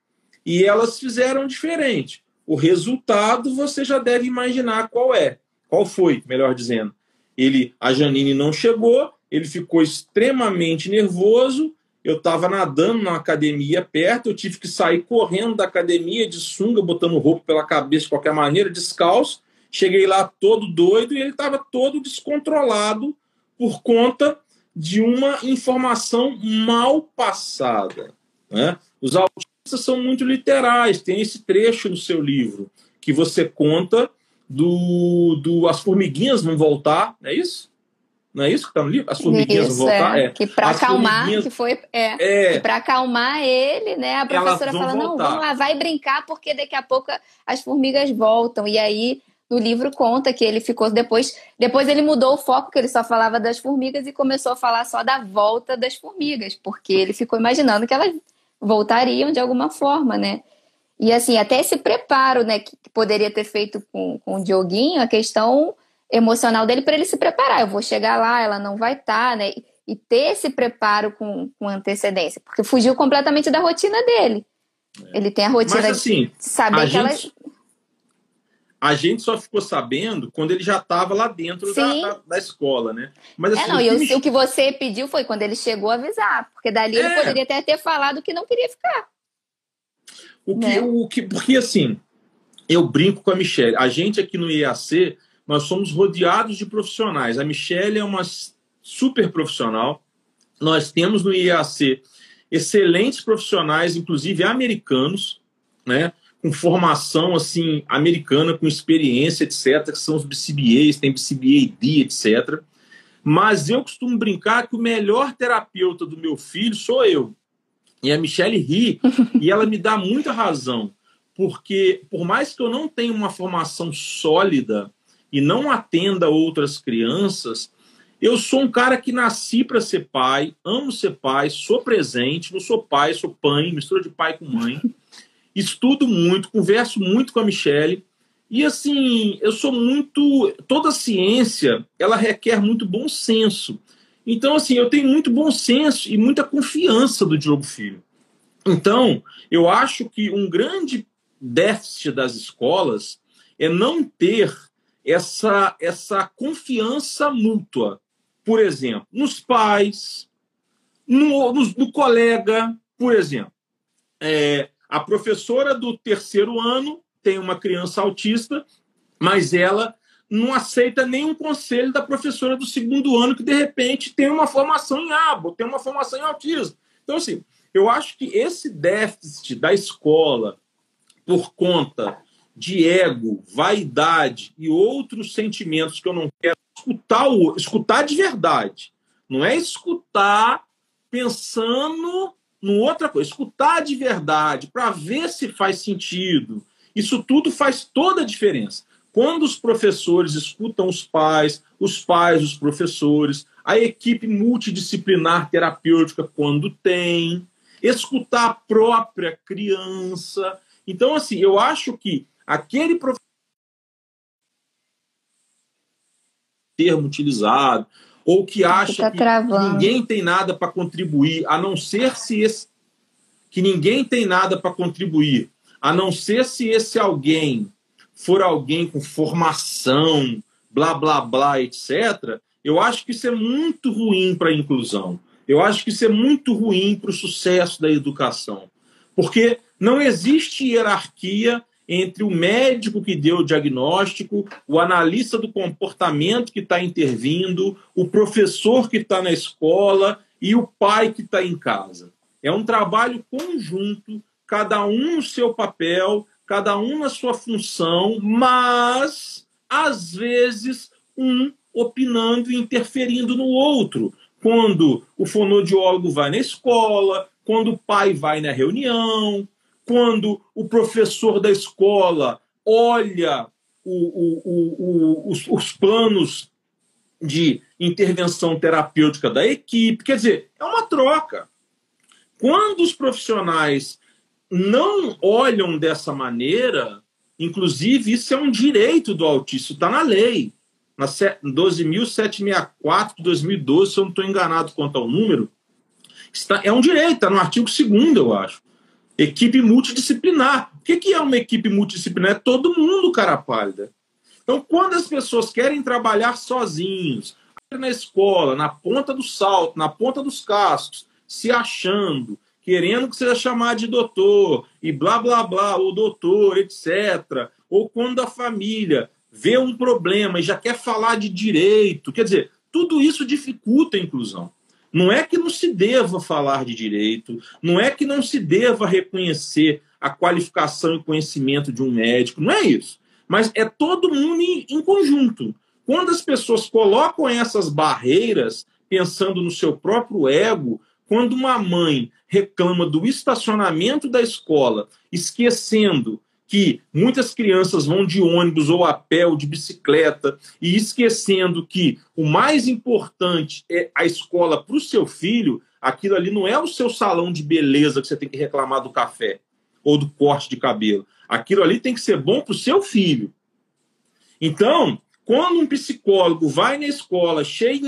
E elas fizeram diferente. O resultado você já deve imaginar qual é. Qual foi, melhor dizendo. Ele, a Janine não chegou, ele ficou extremamente nervoso. Eu estava nadando na academia perto, eu tive que sair correndo da academia de sunga, botando roupa pela cabeça de qualquer maneira, descalço. Cheguei lá todo doido e ele estava todo descontrolado por conta de uma informação mal passada. Né? Os autistas são muito literais, tem esse trecho no seu livro que você conta do, do as formiguinhas vão voltar, é isso? Não é isso que está no livro? As formiguinhas isso, vão voltar? É. é. Que para acalmar, formiguinhas... que foi. É, é. para acalmar ele, né? A professora fala: voltar. não, vamos lá, vai brincar, porque daqui a pouco as formigas voltam. E aí no livro conta que ele ficou depois, depois ele mudou o foco que ele só falava das formigas e começou a falar só da volta das formigas, porque ele ficou imaginando que elas voltariam de alguma forma, né? E assim, até esse preparo, né, que poderia ter feito com, com o Dioguinho, a questão emocional dele para ele se preparar. Eu vou chegar lá, ela não vai estar, tá, né? E ter esse preparo com, com antecedência, porque fugiu completamente da rotina dele. É. Ele tem a rotina Mas, assim, de saber que gente... ela a gente só ficou sabendo quando ele já estava lá dentro da, da, da, escola, né? Mas, assim, é, não, o, que me... o que você pediu foi quando ele chegou a avisar, porque dali é. ele poderia até ter falado que não queria ficar. O que, né? o que, porque assim, eu brinco com a Michelle. A gente aqui no IAC, nós somos rodeados de profissionais. A Michelle é uma super profissional. Nós temos no IAC excelentes profissionais, inclusive americanos, né? Com formação assim americana, com experiência, etc., que são os BCBAs, tem BCBAD, etc. Mas eu costumo brincar que o melhor terapeuta do meu filho sou eu. E a Michelle ri, e ela me dá muita razão, porque por mais que eu não tenha uma formação sólida e não atenda outras crianças, eu sou um cara que nasci para ser pai, amo ser pai, sou presente, não sou pai, sou pai, mistura de pai com mãe estudo muito, converso muito com a Michelle. E assim, eu sou muito. Toda ciência ela requer muito bom senso. Então, assim, eu tenho muito bom senso e muita confiança do Diogo Filho. Então, eu acho que um grande déficit das escolas é não ter essa, essa confiança mútua. Por exemplo, nos pais, no, no, no colega, por exemplo. É, a professora do terceiro ano tem uma criança autista, mas ela não aceita nenhum conselho da professora do segundo ano que de repente tem uma formação em abo, tem uma formação em autismo. Então, assim, eu acho que esse déficit da escola, por conta de ego, vaidade e outros sentimentos que eu não quero escutar, escutar de verdade. Não é escutar pensando em outra coisa, escutar de verdade para ver se faz sentido. Isso tudo faz toda a diferença. Quando os professores escutam os pais, os pais, os professores, a equipe multidisciplinar terapêutica, quando tem, escutar a própria criança. Então, assim, eu acho que aquele professor termo utilizado, ou que acha que ninguém tem nada para contribuir, a não ser se esse, que ninguém tem nada para contribuir, a não ser se esse alguém for alguém com formação, blá blá blá, etc. Eu acho que isso é muito ruim para a inclusão. Eu acho que isso é muito ruim para o sucesso da educação, porque não existe hierarquia entre o médico que deu o diagnóstico, o analista do comportamento que está intervindo, o professor que está na escola e o pai que está em casa. É um trabalho conjunto, cada um no seu papel, cada um na sua função, mas às vezes um opinando e interferindo no outro. Quando o fonodiólogo vai na escola, quando o pai vai na reunião, quando o professor da escola olha o, o, o, os, os planos de intervenção terapêutica da equipe. Quer dizer, é uma troca. Quando os profissionais não olham dessa maneira, inclusive isso é um direito do autista, está na lei. Na 12.764 de 2012, se eu não estou enganado quanto ao número, está, é um direito, está no artigo 2 eu acho. Equipe multidisciplinar. O que é uma equipe multidisciplinar? É todo mundo, cara pálida. Então, quando as pessoas querem trabalhar sozinhos, na escola, na ponta do salto, na ponta dos cascos, se achando, querendo que seja chamado de doutor, e blá, blá, blá, ou doutor, etc. Ou quando a família vê um problema e já quer falar de direito. Quer dizer, tudo isso dificulta a inclusão. Não é que não se deva falar de direito, não é que não se deva reconhecer a qualificação e conhecimento de um médico, não é isso. Mas é todo mundo em, em conjunto. Quando as pessoas colocam essas barreiras, pensando no seu próprio ego, quando uma mãe reclama do estacionamento da escola, esquecendo que muitas crianças vão de ônibus ou a pé ou de bicicleta e esquecendo que o mais importante é a escola para o seu filho, aquilo ali não é o seu salão de beleza que você tem que reclamar do café ou do corte de cabelo. Aquilo ali tem que ser bom para o seu filho. Então, quando um psicólogo vai na escola cheio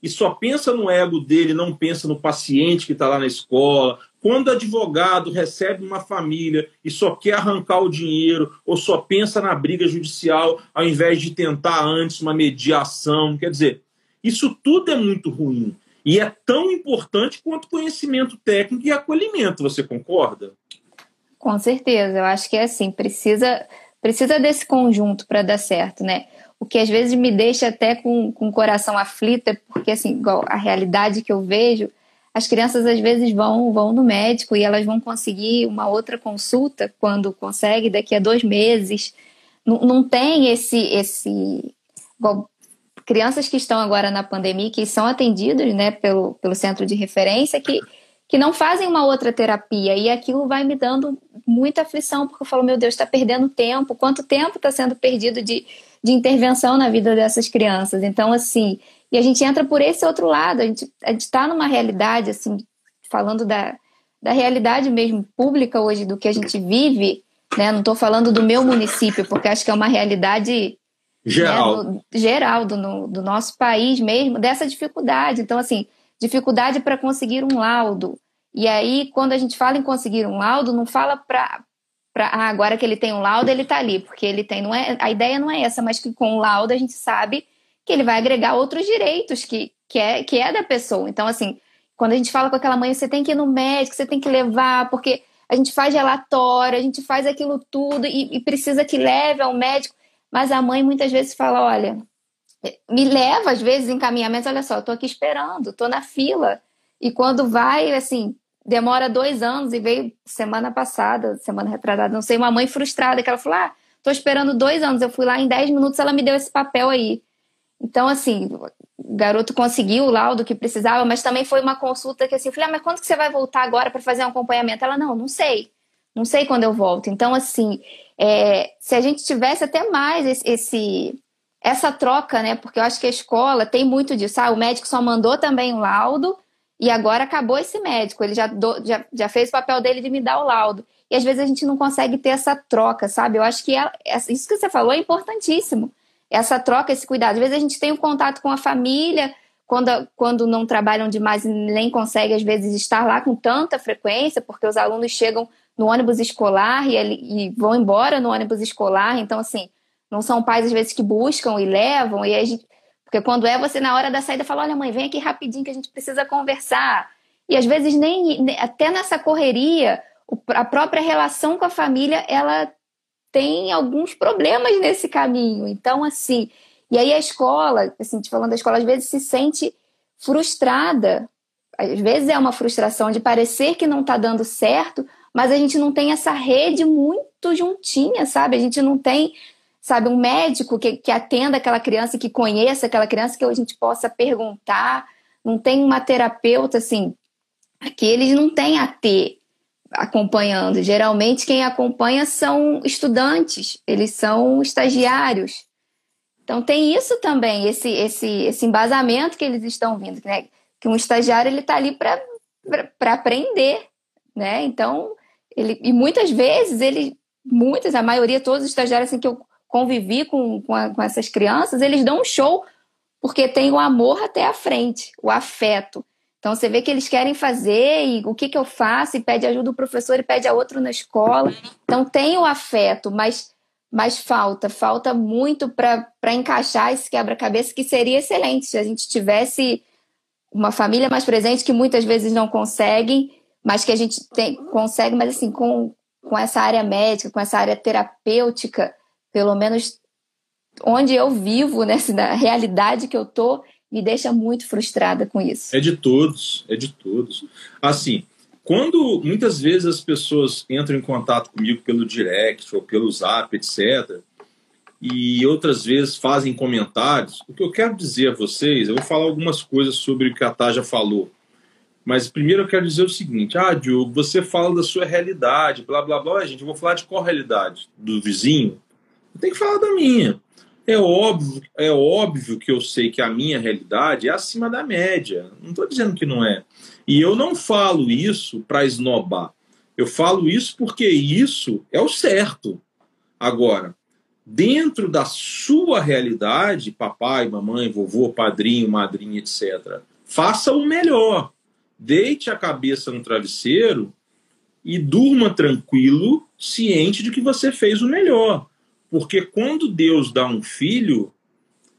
e só pensa no ego dele, não pensa no paciente que está lá na escola, quando o advogado recebe uma família e só quer arrancar o dinheiro ou só pensa na briga judicial ao invés de tentar antes uma mediação, quer dizer, isso tudo é muito ruim. E é tão importante quanto conhecimento técnico e acolhimento, você concorda? Com certeza, eu acho que é assim, precisa precisa desse conjunto para dar certo, né? O que às vezes me deixa até com, com o coração aflito é porque, assim, igual a realidade que eu vejo as crianças às vezes vão, vão no médico e elas vão conseguir uma outra consulta quando consegue, daqui a dois meses. Não, não tem esse. esse crianças que estão agora na pandemia, que são atendidos né, pelo, pelo centro de referência, que, que não fazem uma outra terapia. E aquilo vai me dando muita aflição, porque eu falo, meu Deus, está perdendo tempo. Quanto tempo está sendo perdido de, de intervenção na vida dessas crianças? Então, assim, e a gente entra por esse outro lado, a gente a está numa realidade, assim, falando da, da realidade mesmo pública hoje, do que a gente vive, né? Não estou falando do meu município, porque acho que é uma realidade geral, né, do, geral do, no, do nosso país mesmo, dessa dificuldade. Então, assim, dificuldade para conseguir um laudo. E aí, quando a gente fala em conseguir um laudo, não fala para ah, agora que ele tem um laudo, ele está ali, porque ele tem, não é, a ideia não é essa, mas que com o laudo a gente sabe que ele vai agregar outros direitos que, que, é, que é da pessoa. Então, assim, quando a gente fala com aquela mãe, você tem que ir no médico, você tem que levar, porque a gente faz relatório, a gente faz aquilo tudo e, e precisa que leve ao médico. Mas a mãe muitas vezes fala: olha, me leva às vezes encaminhamentos, olha só, tô aqui esperando, tô na fila. E quando vai, assim, demora dois anos e veio semana passada, semana retrasada, não sei, uma mãe frustrada que ela falou: ah, tô esperando dois anos, eu fui lá em dez minutos, ela me deu esse papel aí. Então, assim, o garoto conseguiu o laudo que precisava, mas também foi uma consulta que assim, eu falei, ah, mas quando que você vai voltar agora para fazer um acompanhamento? Ela, não, não sei. Não sei quando eu volto. Então, assim, é, se a gente tivesse até mais esse, esse, essa troca, né? Porque eu acho que a escola tem muito disso. Ah, o médico só mandou também o laudo e agora acabou esse médico. Ele já, do, já, já fez o papel dele de me dar o laudo. E às vezes a gente não consegue ter essa troca, sabe? Eu acho que é, é, isso que você falou é importantíssimo essa troca, esse cuidado. Às vezes a gente tem um contato com a família, quando, quando não trabalham demais e nem consegue, às vezes, estar lá com tanta frequência, porque os alunos chegam no ônibus escolar e, e vão embora no ônibus escolar. Então, assim, não são pais, às vezes, que buscam e levam, e a gente, porque quando é você, na hora da saída, fala: olha, mãe, vem aqui rapidinho que a gente precisa conversar. E às vezes, nem até nessa correria, a própria relação com a família, ela tem alguns problemas nesse caminho. Então, assim, e aí a escola, assim, te falando da escola, às vezes se sente frustrada. Às vezes é uma frustração de parecer que não está dando certo, mas a gente não tem essa rede muito juntinha, sabe? A gente não tem, sabe, um médico que, que atenda aquela criança, que conheça aquela criança, que a gente possa perguntar. Não tem uma terapeuta, assim, que eles não têm a ter acompanhando. Geralmente quem acompanha são estudantes, eles são estagiários. Então tem isso também, esse, esse, esse embasamento que eles estão vindo, né? Que um estagiário ele está ali para aprender, né? Então ele e muitas vezes ele, muitas, a maioria, todos os estagiários assim que eu convivi com, com, a, com essas crianças, eles dão um show porque tem o amor até a frente, o afeto. Então você vê que eles querem fazer e o que, que eu faço e pede ajuda do professor e pede a outro na escola. Então tem o afeto, mas, mas falta, falta muito para encaixar esse quebra-cabeça que seria excelente se a gente tivesse uma família mais presente que muitas vezes não conseguem, mas que a gente tem, consegue, mas assim, com, com essa área médica, com essa área terapêutica, pelo menos onde eu vivo, né, na realidade que eu tô, me deixa muito frustrada com isso. É de todos, é de todos. Assim, quando muitas vezes as pessoas entram em contato comigo pelo direct ou pelo zap, etc., e outras vezes fazem comentários, o que eu quero dizer a vocês, eu vou falar algumas coisas sobre o que a Taja falou. Mas primeiro eu quero dizer o seguinte: ah, Diogo, você fala da sua realidade, blá blá blá. Gente, eu vou falar de qual realidade? Do vizinho? Eu tenho que falar da minha. É óbvio, é óbvio que eu sei que a minha realidade é acima da média. Não estou dizendo que não é. E eu não falo isso para esnobar. Eu falo isso porque isso é o certo. Agora, dentro da sua realidade, papai, mamãe, vovô, padrinho, madrinha, etc., faça o melhor. Deite a cabeça no travesseiro e durma tranquilo, ciente de que você fez o melhor. Porque quando Deus dá um filho,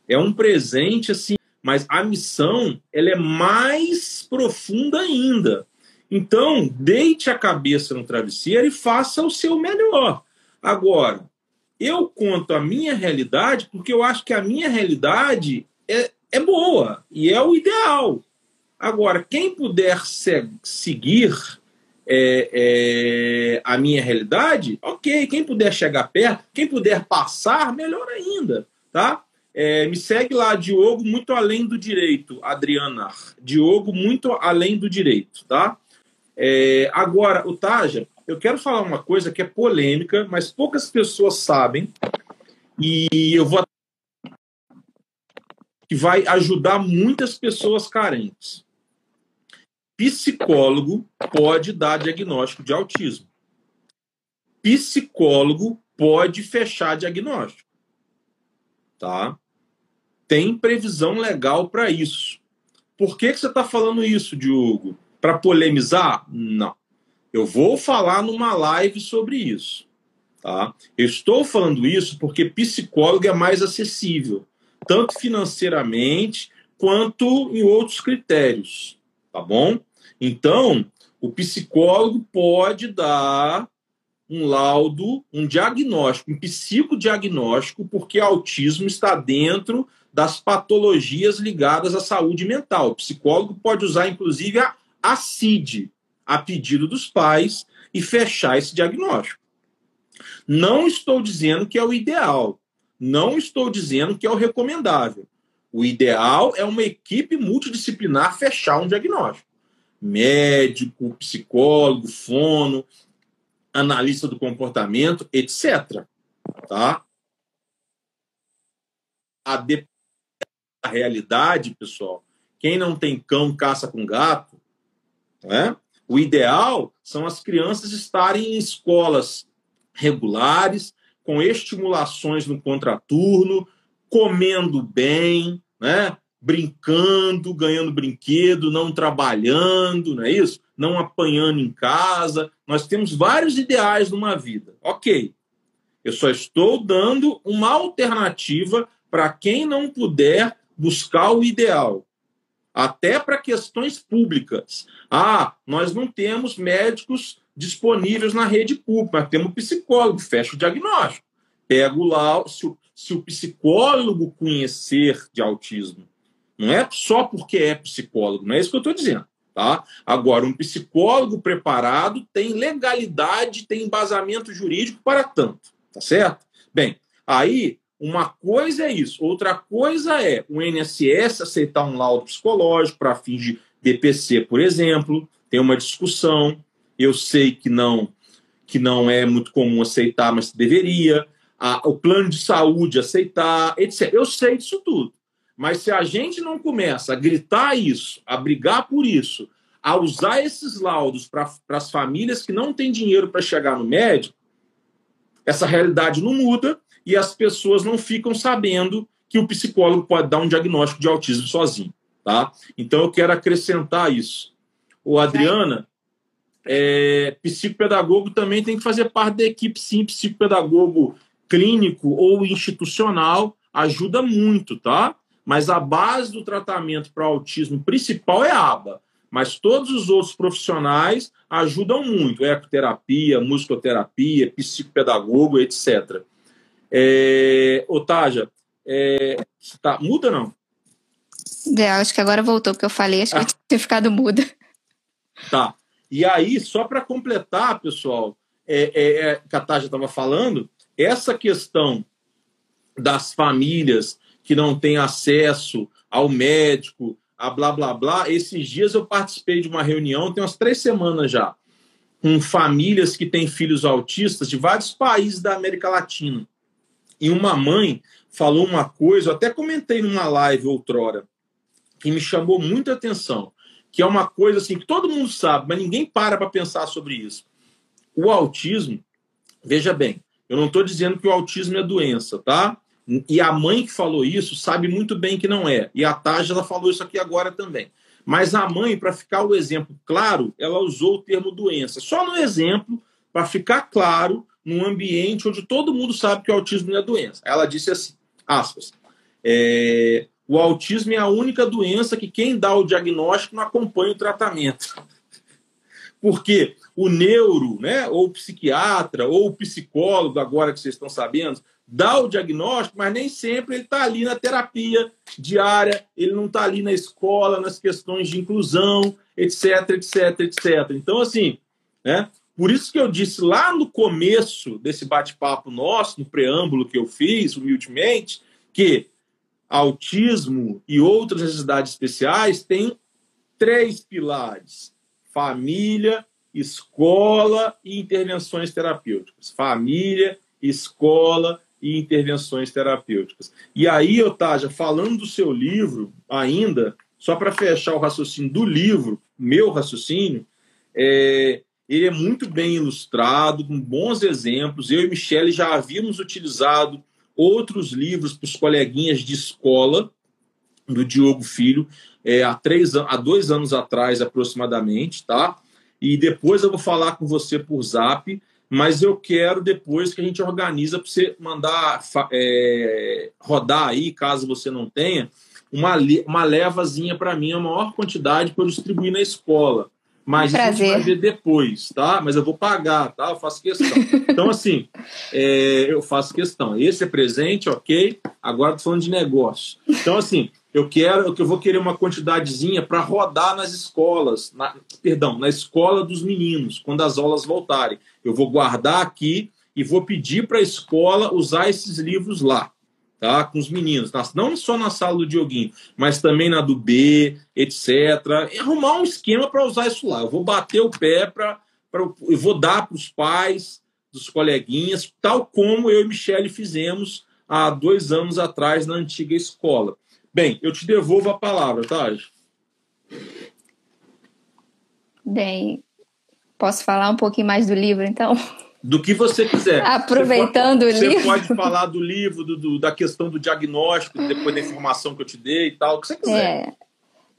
é um presente assim, mas a missão ela é mais profunda ainda. Então, deite a cabeça no travesseiro e faça o seu melhor. Agora, eu conto a minha realidade porque eu acho que a minha realidade é, é boa e é o ideal. Agora, quem puder se, seguir é, é, a minha realidade, ok. Quem puder chegar perto, quem puder passar, melhor ainda, tá? É, me segue lá, Diogo, muito além do direito, Adriana. Diogo, muito além do direito, tá? É, agora, o Taja, eu quero falar uma coisa que é polêmica, mas poucas pessoas sabem, e eu vou. que vai ajudar muitas pessoas carentes psicólogo pode dar diagnóstico de autismo. Psicólogo pode fechar diagnóstico. Tá? Tem previsão legal para isso. Por que, que você está falando isso, Diogo? Para polemizar? Não. Eu vou falar numa live sobre isso. Tá? Eu estou falando isso porque psicólogo é mais acessível, tanto financeiramente quanto em outros critérios. Tá bom? Então, o psicólogo pode dar um laudo, um diagnóstico, um psicodiagnóstico, porque autismo está dentro das patologias ligadas à saúde mental. O psicólogo pode usar, inclusive, a, a CID, a pedido dos pais e fechar esse diagnóstico. Não estou dizendo que é o ideal, não estou dizendo que é o recomendável. O ideal é uma equipe multidisciplinar fechar um diagnóstico. Médico, psicólogo, fono, analista do comportamento, etc. Tá? A, de... realidade, pessoal, quem não tem cão caça com gato, né? O ideal são as crianças estarem em escolas regulares, com estimulações no contraturno, comendo bem, né? Brincando, ganhando brinquedo, não trabalhando, não é isso? Não apanhando em casa. Nós temos vários ideais numa vida. Ok. Eu só estou dando uma alternativa para quem não puder buscar o ideal. Até para questões públicas. Ah, nós não temos médicos disponíveis na rede pública, mas temos psicólogo, fecha o diagnóstico. Pego lá, se o, se o psicólogo conhecer de autismo, não é só porque é psicólogo, não é isso que eu estou dizendo. Tá? Agora, um psicólogo preparado tem legalidade, tem embasamento jurídico para tanto, tá certo? Bem, aí uma coisa é isso, outra coisa é o INSS aceitar um laudo psicológico para fins de DPC, por exemplo, tem uma discussão. Eu sei que não que não é muito comum aceitar, mas deveria. A, o plano de saúde aceitar, etc. Eu sei disso tudo. Mas se a gente não começa a gritar isso, a brigar por isso, a usar esses laudos para as famílias que não têm dinheiro para chegar no médico, essa realidade não muda e as pessoas não ficam sabendo que o psicólogo pode dar um diagnóstico de autismo sozinho. Tá? Então eu quero acrescentar isso. O Adriana, é, psicopedagogo também tem que fazer parte da equipe, sim, psicopedagogo clínico ou institucional ajuda muito, tá? Mas a base do tratamento para autismo principal é a aba. Mas todos os outros profissionais ajudam muito. Ecoterapia, musicoterapia, psicopedagogo, etc. É, Otágia, é, tá, muda não? É, acho que agora voltou, porque eu falei, acho que ah. tinha ficado muda. Tá. E aí, só para completar, pessoal, é, é, é, que a Tágia estava falando, essa questão das famílias que não têm acesso ao médico, a blá blá blá. Esses dias eu participei de uma reunião, tem umas três semanas já, com famílias que têm filhos autistas de vários países da América Latina. E uma mãe falou uma coisa, eu até comentei numa live outrora, que me chamou muita atenção, que é uma coisa assim que todo mundo sabe, mas ninguém para para pensar sobre isso. O autismo, veja bem, eu não estou dizendo que o autismo é doença, tá? E a mãe que falou isso sabe muito bem que não é. E a Taja ela falou isso aqui agora também. Mas a mãe, para ficar o exemplo claro, ela usou o termo doença. Só no exemplo, para ficar claro, num ambiente onde todo mundo sabe que o autismo não é doença. Ela disse assim, aspas, é, o autismo é a única doença que quem dá o diagnóstico não acompanha o tratamento. Porque o neuro, né, ou o psiquiatra, ou o psicólogo, agora que vocês estão sabendo, dá o diagnóstico, mas nem sempre ele está ali na terapia diária, ele não está ali na escola, nas questões de inclusão, etc, etc, etc. Então, assim, né? Por isso que eu disse lá no começo desse bate-papo nosso, no preâmbulo que eu fiz, humildemente, que autismo e outras necessidades especiais têm três pilares: família, escola e intervenções terapêuticas. Família, escola e intervenções terapêuticas. E aí, Otágia, falando do seu livro, ainda, só para fechar o raciocínio do livro, meu raciocínio, é, ele é muito bem ilustrado, com bons exemplos. Eu e Michele já havíamos utilizado outros livros para os coleguinhas de escola do Diogo Filho é, há, três, há dois anos atrás, aproximadamente, tá? E depois eu vou falar com você por zap mas eu quero depois que a gente organiza para você mandar é, rodar aí, caso você não tenha, uma, uma levazinha para mim, a maior quantidade para eu distribuir na escola. Mas a gente vai ver depois, tá? Mas eu vou pagar, tá? Eu faço questão. Então, assim, é, eu faço questão. Esse é presente, ok? Agora estou falando de negócio. Então, assim, eu quero que eu vou querer uma quantidadezinha para rodar nas escolas, na, perdão, na escola dos meninos, quando as aulas voltarem. Eu vou guardar aqui e vou pedir para a escola usar esses livros lá, tá? Com os meninos, não só na sala do Dioguinho, mas também na do B, etc. E arrumar um esquema para usar isso lá. Eu vou bater o pé para, eu vou dar para os pais dos coleguinhas, tal como eu e Michele fizemos há dois anos atrás na antiga escola. Bem, eu te devolvo a palavra, tá? Bem, posso falar um pouquinho mais do livro, então? Do que você quiser. Aproveitando pode, o livro. Você pode falar do livro, do, do, da questão do diagnóstico, depois da informação que eu te dei e tal, o que você quiser. É,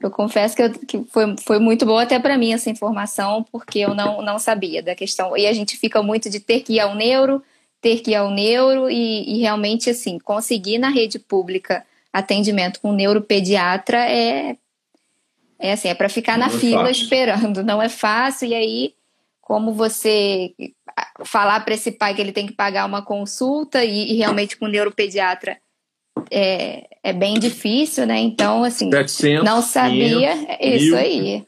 eu confesso que, eu, que foi, foi muito boa até para mim essa informação, porque eu não, não sabia da questão. E a gente fica muito de ter que ir ao neuro, ter que ir ao neuro e, e realmente, assim, conseguir na rede pública atendimento com neuropediatra é é assim, é para ficar não na é fila fácil. esperando, não é fácil. E aí, como você falar para esse pai que ele tem que pagar uma consulta e, e realmente com neuropediatra é, é bem difícil, né? Então, assim, 700, não sabia. 500, é isso mil. aí.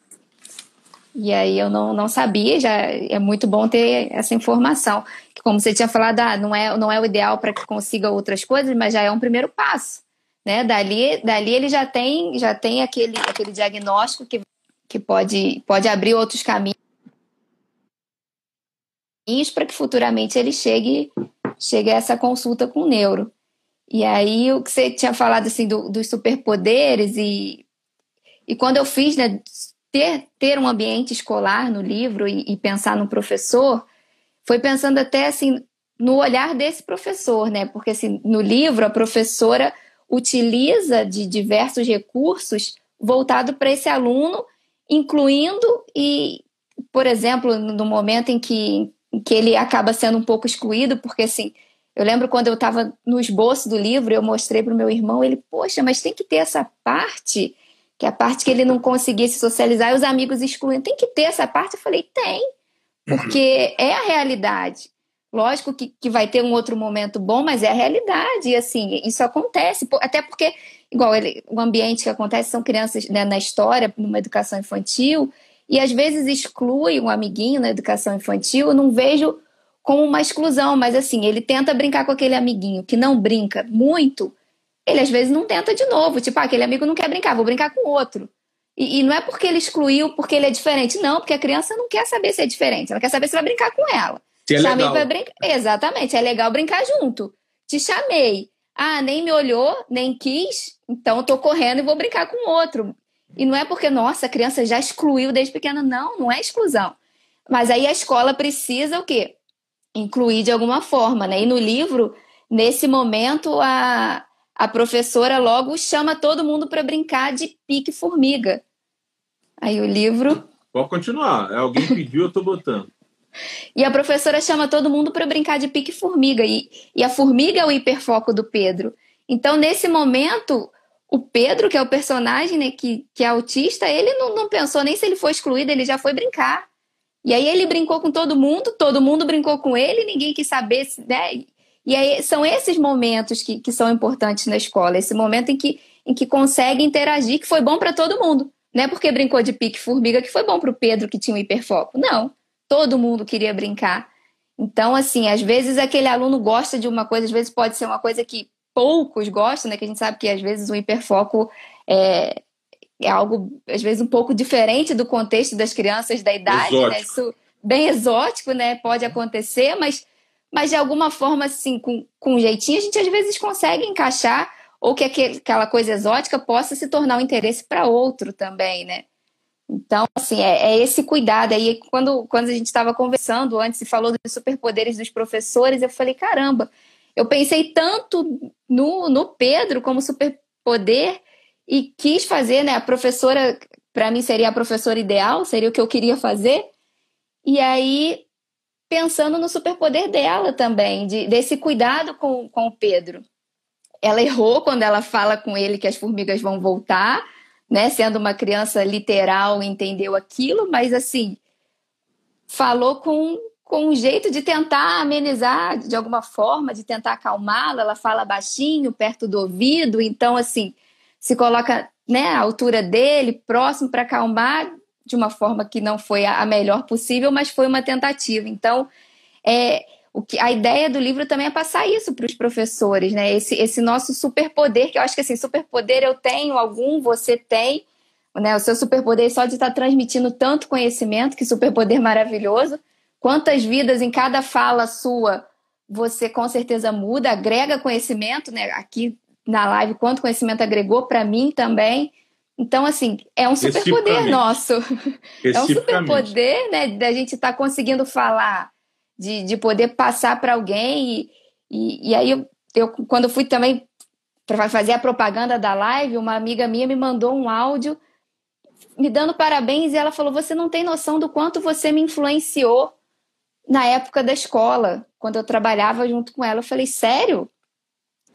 E aí eu não, não sabia, já é muito bom ter essa informação. Que como você tinha falado, ah, não, é, não é o ideal para que consiga outras coisas, mas já é um primeiro passo. Né? Dali, dali ele já tem, já tem aquele, aquele diagnóstico que, que pode, pode abrir outros caminhos para que futuramente ele chegue, chegue a essa consulta com o neuro. E aí o que você tinha falado assim do, dos superpoderes e, e quando eu fiz, né, ter, ter um ambiente escolar no livro e, e pensar no professor, foi pensando até assim no olhar desse professor, né? Porque assim, no livro a professora utiliza de diversos recursos voltado para esse aluno, incluindo e, por exemplo, no momento em que, em que ele acaba sendo um pouco excluído, porque assim, eu lembro quando eu estava no esboço do livro, eu mostrei para o meu irmão, ele, poxa, mas tem que ter essa parte, que é a parte que ele não conseguia se socializar e os amigos excluindo. Tem que ter essa parte. Eu falei, tem, porque é a realidade. Lógico que, que vai ter um outro momento bom, mas é a realidade. E assim, isso acontece. Até porque, igual ele, o ambiente que acontece são crianças né, na história, numa educação infantil, e às vezes exclui um amiguinho na educação infantil. Eu não vejo como uma exclusão, mas assim, ele tenta brincar com aquele amiguinho que não brinca muito, ele às vezes não tenta de novo. Tipo, ah, aquele amigo não quer brincar, vou brincar com outro. E, e, não é porque ele excluiu, porque ele é diferente. Não, porque a criança não quer saber se é diferente. Ela quer saber se vai brincar com ela. É Chamei brincar. Exatamente, é legal brincar junto. Te chamei. Ah, nem me olhou, nem quis, então eu tô correndo e vou brincar com outro. E não é porque, nossa, a criança já excluiu desde pequena. Não, não é exclusão. Mas aí a escola precisa o quê? Incluir de alguma forma, né? E no livro, nesse momento, a, a professora logo chama todo mundo para brincar de pique-formiga. Aí o livro. Pode continuar. Alguém pediu, eu tô botando. E a professora chama todo mundo para brincar de pique-formiga. E, e a formiga é o hiperfoco do Pedro. Então, nesse momento, o Pedro, que é o personagem né, que, que é autista, ele não, não pensou nem se ele foi excluído, ele já foi brincar. E aí ele brincou com todo mundo, todo mundo brincou com ele, ninguém quis saber. Né? E aí são esses momentos que, que são importantes na escola, esse momento em que, em que consegue interagir, que foi bom para todo mundo. Não é porque brincou de pique-formiga que foi bom para o Pedro, que tinha um hiperfoco. Não todo mundo queria brincar. Então, assim, às vezes aquele aluno gosta de uma coisa, às vezes pode ser uma coisa que poucos gostam, né? Que a gente sabe que às vezes o hiperfoco é, é algo, às vezes, um pouco diferente do contexto das crianças da idade, né? Isso bem exótico, né? Pode acontecer, mas, mas de alguma forma, assim, com, com um jeitinho, a gente às vezes consegue encaixar ou que aquele, aquela coisa exótica possa se tornar um interesse para outro também, né? Então, assim, é, é, esse cuidado. Aí, quando, quando a gente estava conversando antes e falou dos superpoderes dos professores, eu falei: caramba, eu pensei tanto no, no Pedro como superpoder e quis fazer, né? A professora, para mim, seria a professora ideal, seria o que eu queria fazer. E aí, pensando no superpoder dela também, de, desse cuidado com, com o Pedro. Ela errou quando ela fala com ele que as formigas vão voltar né, sendo uma criança literal, entendeu aquilo, mas assim, falou com, com um jeito de tentar amenizar de alguma forma, de tentar acalmá-la. Ela fala baixinho, perto do ouvido, então assim, se coloca né, à altura dele, próximo para acalmar de uma forma que não foi a melhor possível, mas foi uma tentativa. Então, é, o que, a ideia do livro também é passar isso para os professores, né? Esse, esse nosso superpoder, que eu acho que assim, superpoder eu tenho algum, você tem, né? O seu superpoder só de estar transmitindo tanto conhecimento, que superpoder maravilhoso. Quantas vidas em cada fala sua você com certeza muda, agrega conhecimento, né? Aqui na live, quanto conhecimento agregou para mim também. Então, assim, é um superpoder nosso. É um superpoder, né? Da gente estar tá conseguindo falar, de, de poder passar para alguém. E, e, e, aí, eu, eu, quando fui também para fazer a propaganda da live, uma amiga minha me mandou um áudio me dando parabéns e ela falou: Você não tem noção do quanto você me influenciou na época da escola, quando eu trabalhava junto com ela. Eu falei: Sério?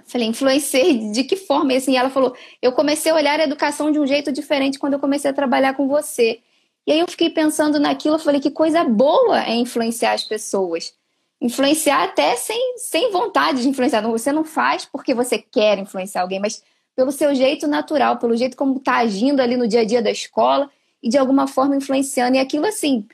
Falei, influenciei de que forma? E assim, ela falou, eu comecei a olhar a educação de um jeito diferente quando eu comecei a trabalhar com você. E aí eu fiquei pensando naquilo, eu falei, que coisa boa é influenciar as pessoas. Influenciar até sem, sem vontade de influenciar. Você não faz porque você quer influenciar alguém, mas pelo seu jeito natural, pelo jeito como está agindo ali no dia a dia da escola e de alguma forma influenciando. E aquilo, assim,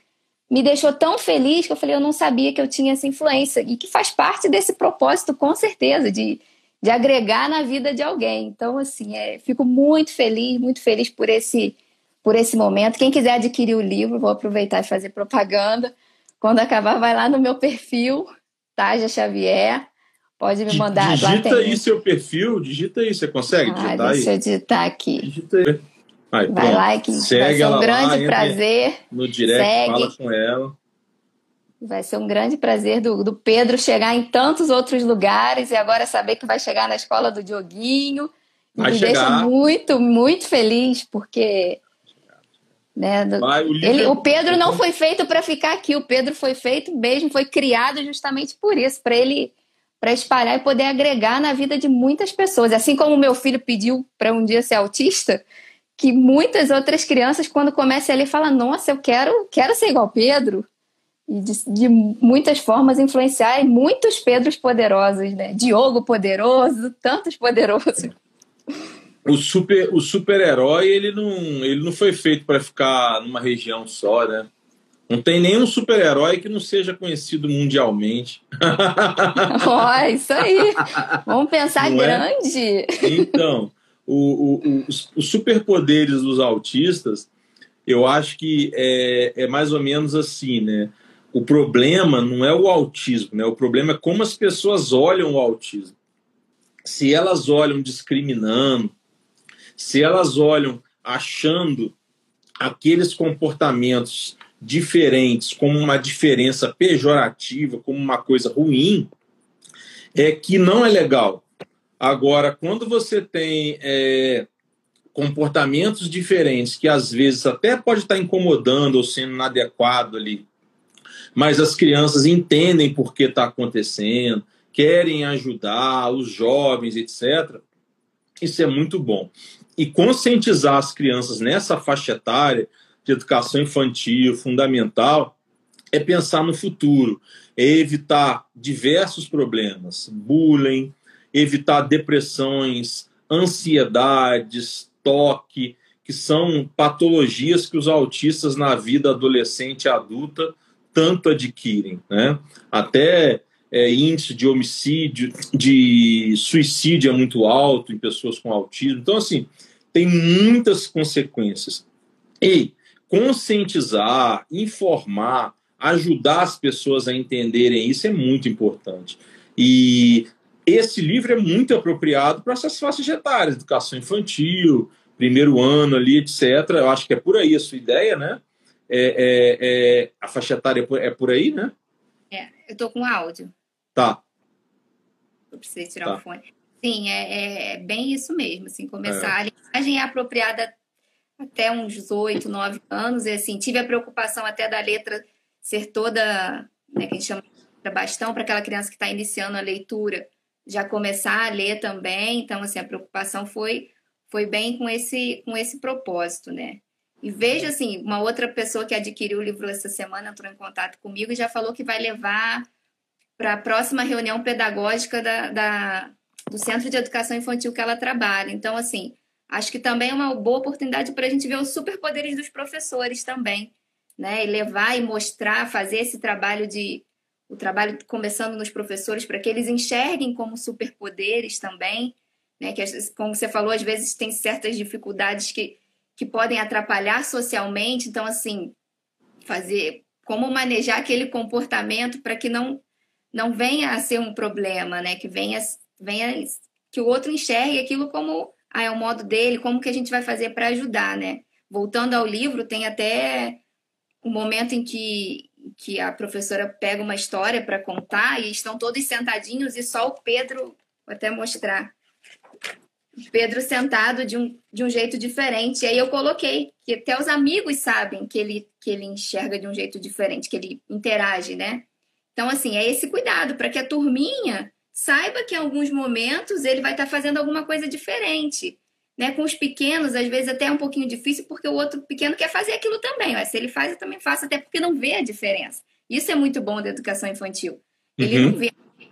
me deixou tão feliz que eu falei, eu não sabia que eu tinha essa influência. E que faz parte desse propósito, com certeza, de de agregar na vida de alguém. Então, assim, é, fico muito feliz, muito feliz por esse, por esse momento. Quem quiser adquirir o livro, vou aproveitar e fazer propaganda. Quando acabar, vai lá no meu perfil, Taja Xavier. Pode me mandar. Digita aí seu perfil, digita aí, você consegue digitar ah, deixa aí? Deixa eu digitar aqui. Digita aí. Aí, vai lá que Segue vai ser um grande lá, prazer. No direct, Segue. fala com ela. Vai ser um grande prazer do, do Pedro chegar em tantos outros lugares e agora saber que vai chegar na escola do Dioguinho. Vai me chegar. deixa muito, muito feliz, porque. Né, do, vai, o, ele, o Pedro não foi feito para ficar aqui, o Pedro foi feito mesmo, foi criado justamente por isso, para ele para espalhar e poder agregar na vida de muitas pessoas. Assim como meu filho pediu para um dia ser autista, que muitas outras crianças, quando começam a ler, falam: Nossa, eu quero, quero ser igual Pedro e de, de, muitas formas influenciar muitos Pedros poderosos, né? Diogo poderoso, tantos poderosos. O super o super-herói ele não ele não foi feito para ficar numa região só, né? Não tem nenhum super-herói que não seja conhecido mundialmente. Ó, oh, isso aí. Vamos pensar não é? grande. É? Então, o, o, o, os superpoderes dos autistas, eu acho que é, é mais ou menos assim, né? o problema não é o autismo, né? o problema é como as pessoas olham o autismo. Se elas olham discriminando, se elas olham achando aqueles comportamentos diferentes como uma diferença pejorativa, como uma coisa ruim, é que não é legal. Agora, quando você tem é, comportamentos diferentes que às vezes até pode estar incomodando ou sendo inadequado ali mas as crianças entendem por que está acontecendo, querem ajudar os jovens, etc. Isso é muito bom. E conscientizar as crianças nessa faixa etária de educação infantil, fundamental, é pensar no futuro, é evitar diversos problemas, bullying, evitar depressões, ansiedades, toque, que são patologias que os autistas na vida adolescente e adulta tanto adquirem, né? Até é, índice de homicídio, de suicídio é muito alto em pessoas com autismo. Então, assim, tem muitas consequências. E conscientizar, informar, ajudar as pessoas a entenderem isso é muito importante. E esse livro é muito apropriado para essas faixas etárias, educação infantil, primeiro ano ali, etc. Eu acho que é por aí a sua ideia, né? É, é, é, a faixa etária é por, é por aí, né? É, eu tô com áudio. Tá. Eu preciso tirar tá. o fone. Sim, é, é, é, bem isso mesmo, assim, começar. É. A linguagem é apropriada até uns oito, nove anos, e assim, tive a preocupação até da letra ser toda, né, que a gente chama de bastão, para aquela criança que está iniciando a leitura já começar a ler também. Então, assim, a preocupação foi, foi bem com esse, com esse propósito, né? E veja assim, uma outra pessoa que adquiriu o livro essa semana entrou em contato comigo e já falou que vai levar para a próxima reunião pedagógica da, da, do Centro de Educação Infantil que ela trabalha. Então, assim, acho que também é uma boa oportunidade para a gente ver os superpoderes dos professores também, né? E levar e mostrar, fazer esse trabalho de o trabalho começando nos professores para que eles enxerguem como superpoderes também, né? Que como você falou, às vezes tem certas dificuldades que que podem atrapalhar socialmente, então assim, fazer como manejar aquele comportamento para que não não venha a ser um problema, né? Que venha venha que o outro enxergue aquilo como ah, é o modo dele, como que a gente vai fazer para ajudar, né? Voltando ao livro, tem até um momento em que, que a professora pega uma história para contar e estão todos sentadinhos e só o Pedro, vou até mostrar, Pedro sentado de um, de um jeito diferente. E aí eu coloquei que até os amigos sabem que ele, que ele enxerga de um jeito diferente, que ele interage, né? Então, assim, é esse cuidado para que a turminha saiba que em alguns momentos ele vai estar tá fazendo alguma coisa diferente. Né? Com os pequenos, às vezes até é um pouquinho difícil, porque o outro pequeno quer fazer aquilo também. Ó. Se ele faz, eu também faço, até porque não vê a diferença. Isso é muito bom da educação infantil. Ele uhum. não vê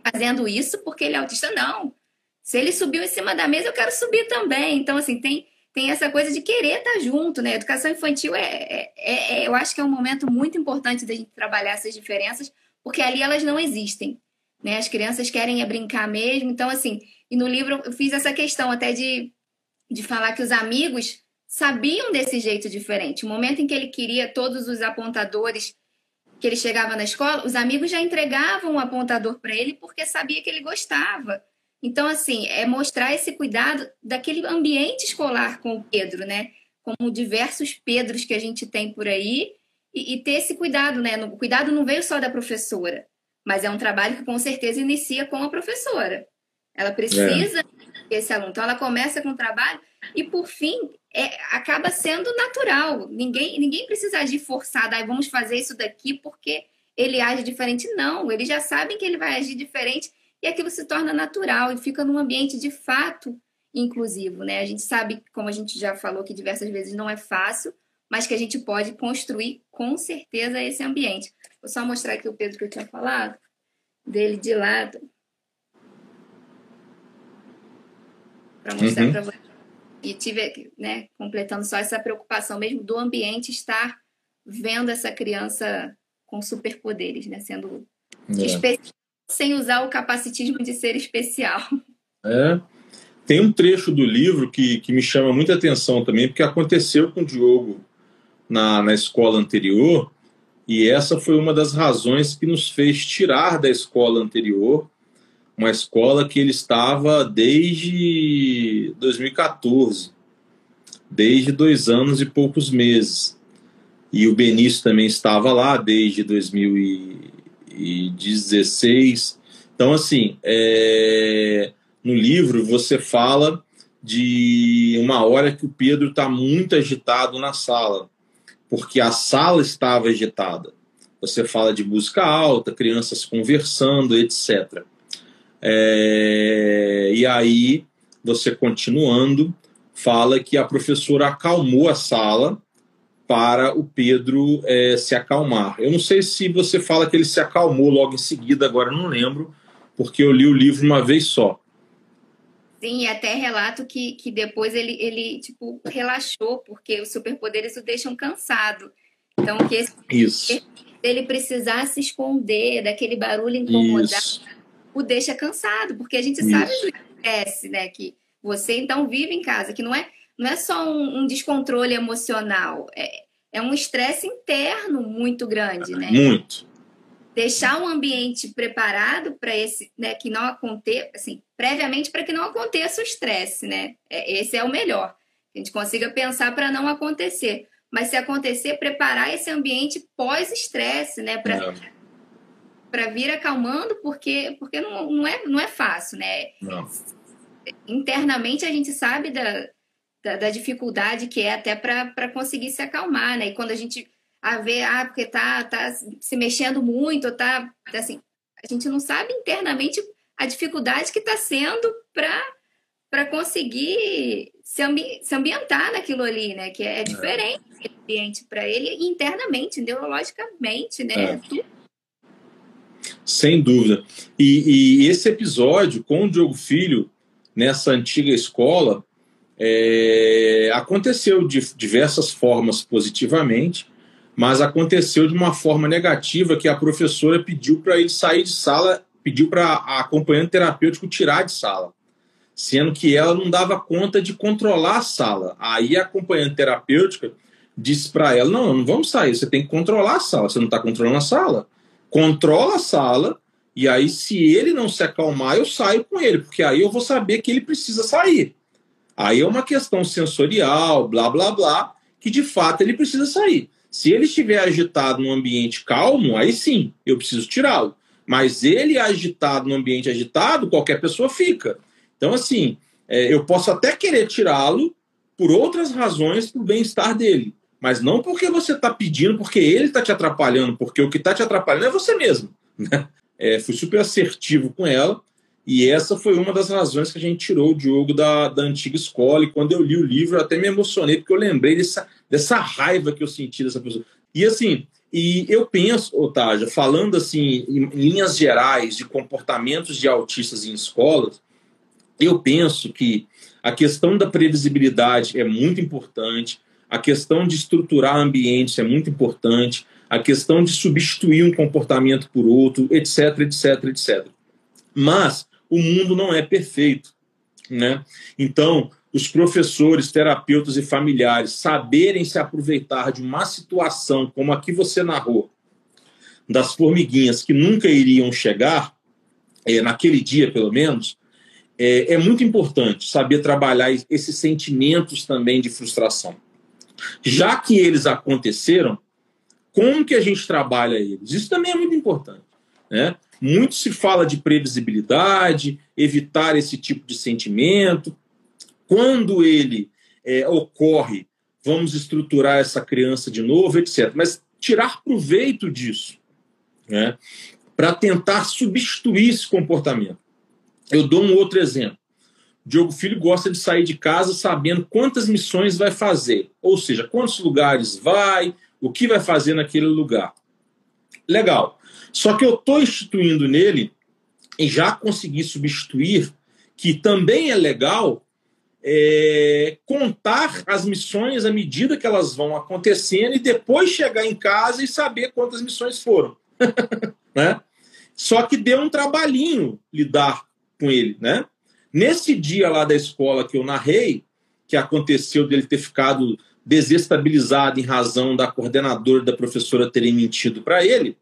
fazendo isso porque ele é autista, não. Se ele subiu em cima da mesa, eu quero subir também. Então, assim, tem, tem essa coisa de querer estar tá junto, né? Educação infantil é, é, é, é, eu acho que é um momento muito importante da gente trabalhar essas diferenças, porque ali elas não existem né? As crianças querem é brincar mesmo. Então, assim, e no livro eu fiz essa questão até de, de falar que os amigos sabiam desse jeito diferente. O momento em que ele queria todos os apontadores que ele chegava na escola, os amigos já entregavam o apontador para ele porque sabia que ele gostava. Então, assim, é mostrar esse cuidado daquele ambiente escolar com o Pedro, né? Como diversos Pedros que a gente tem por aí, e, e ter esse cuidado, né? O cuidado não veio só da professora, mas é um trabalho que com certeza inicia com a professora. Ela precisa é. esse aluno. Então ela começa com o trabalho e por fim é, acaba sendo natural. Ninguém ninguém precisa agir forçado. Ah, vamos fazer isso daqui porque ele age diferente. Não, eles já sabem que ele vai agir diferente e aquilo se torna natural e fica num ambiente de fato inclusivo, né? A gente sabe, como a gente já falou que diversas vezes não é fácil, mas que a gente pode construir com certeza esse ambiente. Vou só mostrar aqui o Pedro que eu tinha falado, dele de lado. Para mostrar uhum. para você. E tive, né, completando só essa preocupação mesmo do ambiente estar vendo essa criança com superpoderes, né, sendo é. especial, sem usar o capacitismo de ser especial. É. Tem um trecho do livro que, que me chama muita atenção também, porque aconteceu com o Diogo na, na escola anterior, e essa foi uma das razões que nos fez tirar da escola anterior, uma escola que ele estava desde 2014, desde dois anos e poucos meses. E o Benício também estava lá desde 2016. Então, assim, é... no livro você fala de uma hora que o Pedro está muito agitado na sala porque a sala estava agitada. Você fala de música alta, crianças conversando, etc. É, e aí, você continuando, fala que a professora acalmou a sala para o Pedro é, se acalmar. Eu não sei se você fala que ele se acalmou logo em seguida, agora não lembro, porque eu li o livro uma vez só. Sim, até relato que, que depois ele, ele, tipo, relaxou, porque os superpoderes o deixam cansado. Então, que esse, Isso. ele precisar se esconder daquele barulho incomodado, Isso. o deixa cansado, porque a gente Isso. sabe que acontece, né? Que você, então, vive em casa, que não é, não é só um, um descontrole emocional, é, é um estresse interno muito grande, né? Muito deixar um ambiente preparado para esse, né, que não aconteça, assim, previamente para que não aconteça o estresse, né? É, esse é o melhor. Que a gente consiga pensar para não acontecer. Mas se acontecer, preparar esse ambiente pós-estresse, né? Para para vir acalmando, porque, porque não, não, é, não é fácil, né? Não. Internamente a gente sabe da, da, da dificuldade que é até para conseguir se acalmar, né? E quando a gente a ver, ah, porque tá, tá se mexendo muito, tá, assim, a gente não sabe internamente a dificuldade que está sendo para conseguir se, ambi se ambientar naquilo ali, né? Que é, é. diferente é. o ambiente para ele internamente, neurologicamente, né? É. Tudo. Sem dúvida. E, e, esse episódio com o Diogo Filho nessa antiga escola É, aconteceu de diversas formas positivamente, mas aconteceu de uma forma negativa que a professora pediu para ele sair de sala, pediu para a acompanhante terapêutico tirar de sala, sendo que ela não dava conta de controlar a sala. Aí a acompanhante terapêutica disse para ela: Não, não vamos sair, você tem que controlar a sala, você não está controlando a sala. Controla a sala, e aí, se ele não se acalmar, eu saio com ele, porque aí eu vou saber que ele precisa sair. Aí é uma questão sensorial, blá, blá, blá, que de fato ele precisa sair. Se ele estiver agitado num ambiente calmo, aí sim, eu preciso tirá-lo. Mas ele agitado num ambiente agitado, qualquer pessoa fica. Então, assim, é, eu posso até querer tirá-lo por outras razões para bem-estar dele. Mas não porque você está pedindo, porque ele está te atrapalhando, porque o que está te atrapalhando é você mesmo. Né? É, fui super assertivo com ela. E essa foi uma das razões que a gente tirou o Diogo da, da antiga escola. E quando eu li o livro, eu até me emocionei, porque eu lembrei dessa, dessa raiva que eu senti dessa pessoa. E assim, e eu penso, Otávio, falando assim, em, linhas gerais de comportamentos de autistas em escolas, eu penso que a questão da previsibilidade é muito importante, a questão de estruturar ambientes é muito importante, a questão de substituir um comportamento por outro, etc, etc, etc. Mas o mundo não é perfeito, né? Então, os professores, terapeutas e familiares saberem se aproveitar de uma situação como a que você narrou, das formiguinhas que nunca iriam chegar, é, naquele dia pelo menos, é, é muito importante saber trabalhar esses sentimentos também de frustração. Já que eles aconteceram, como que a gente trabalha eles? Isso também é muito importante. Né? Muito se fala de previsibilidade, evitar esse tipo de sentimento. Quando ele é, ocorre, vamos estruturar essa criança de novo, etc. Mas tirar proveito disso, né? para tentar substituir esse comportamento. Eu dou um outro exemplo. Diogo Filho gosta de sair de casa sabendo quantas missões vai fazer, ou seja, quantos lugares vai, o que vai fazer naquele lugar. Legal. Só que eu estou instituindo nele e já consegui substituir que também é legal é, contar as missões à medida que elas vão acontecendo e depois chegar em casa e saber quantas missões foram. né? Só que deu um trabalhinho lidar com ele, né? Nesse dia lá da escola que eu narrei, que aconteceu dele ter ficado desestabilizado em razão da coordenadora da professora terem mentido para ele,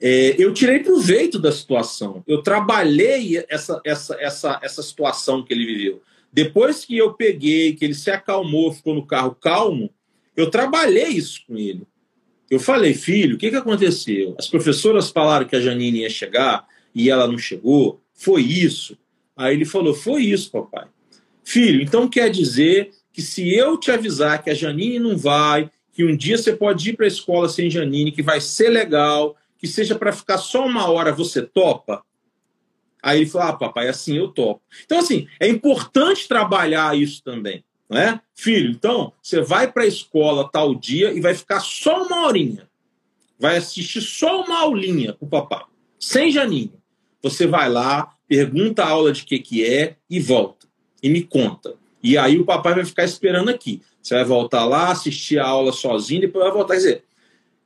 é, eu tirei proveito da situação. Eu trabalhei essa, essa, essa, essa situação que ele viveu. Depois que eu peguei, que ele se acalmou, ficou no carro calmo, eu trabalhei isso com ele. Eu falei, filho, o que, que aconteceu? As professoras falaram que a Janine ia chegar e ela não chegou. Foi isso. Aí ele falou: Foi isso, papai. Filho, então quer dizer que se eu te avisar que a Janine não vai, que um dia você pode ir para a escola sem Janine, que vai ser legal, que seja para ficar só uma hora, você topa? Aí ele falou: Ah, papai, assim eu topo. Então, assim, é importante trabalhar isso também. Não é? Filho, então, você vai para a escola tal dia e vai ficar só uma horinha. Vai assistir só uma aulinha com o papai, sem Janine. Você vai lá, pergunta a aula de que que é e volta. E me conta. E aí o papai vai ficar esperando aqui. Você vai voltar lá, assistir a aula sozinho, depois vai voltar. Quer dizer,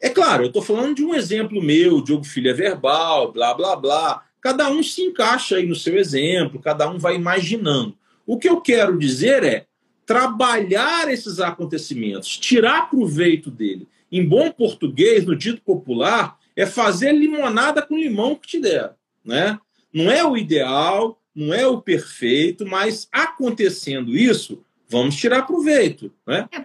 é claro, eu estou falando de um exemplo meu, Diogo Filho é verbal, blá, blá, blá. Cada um se encaixa aí no seu exemplo, cada um vai imaginando. O que eu quero dizer é trabalhar esses acontecimentos, tirar proveito dele. Em bom português, no dito popular, é fazer limonada com limão que te der. Né? Não é o ideal, não é o perfeito, mas acontecendo isso, vamos tirar proveito. Né? É,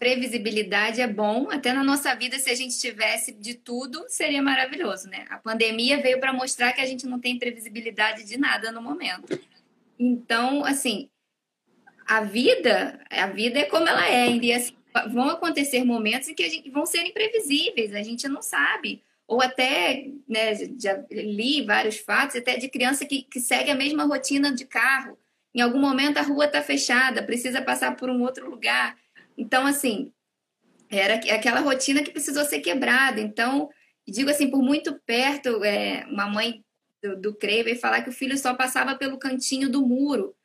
previsibilidade é bom, até na nossa vida, se a gente tivesse de tudo, seria maravilhoso. Né? A pandemia veio para mostrar que a gente não tem previsibilidade de nada no momento. Então, assim, a vida, a vida é como ela é, e assim, vão acontecer momentos em que a gente, vão ser imprevisíveis, a gente não sabe ou até, né, já li vários fatos, até de criança que, que segue a mesma rotina de carro. Em algum momento a rua está fechada, precisa passar por um outro lugar. Então, assim, era aquela rotina que precisou ser quebrada. Então, digo assim, por muito perto, é, uma mãe do, do veio falar que o filho só passava pelo cantinho do muro.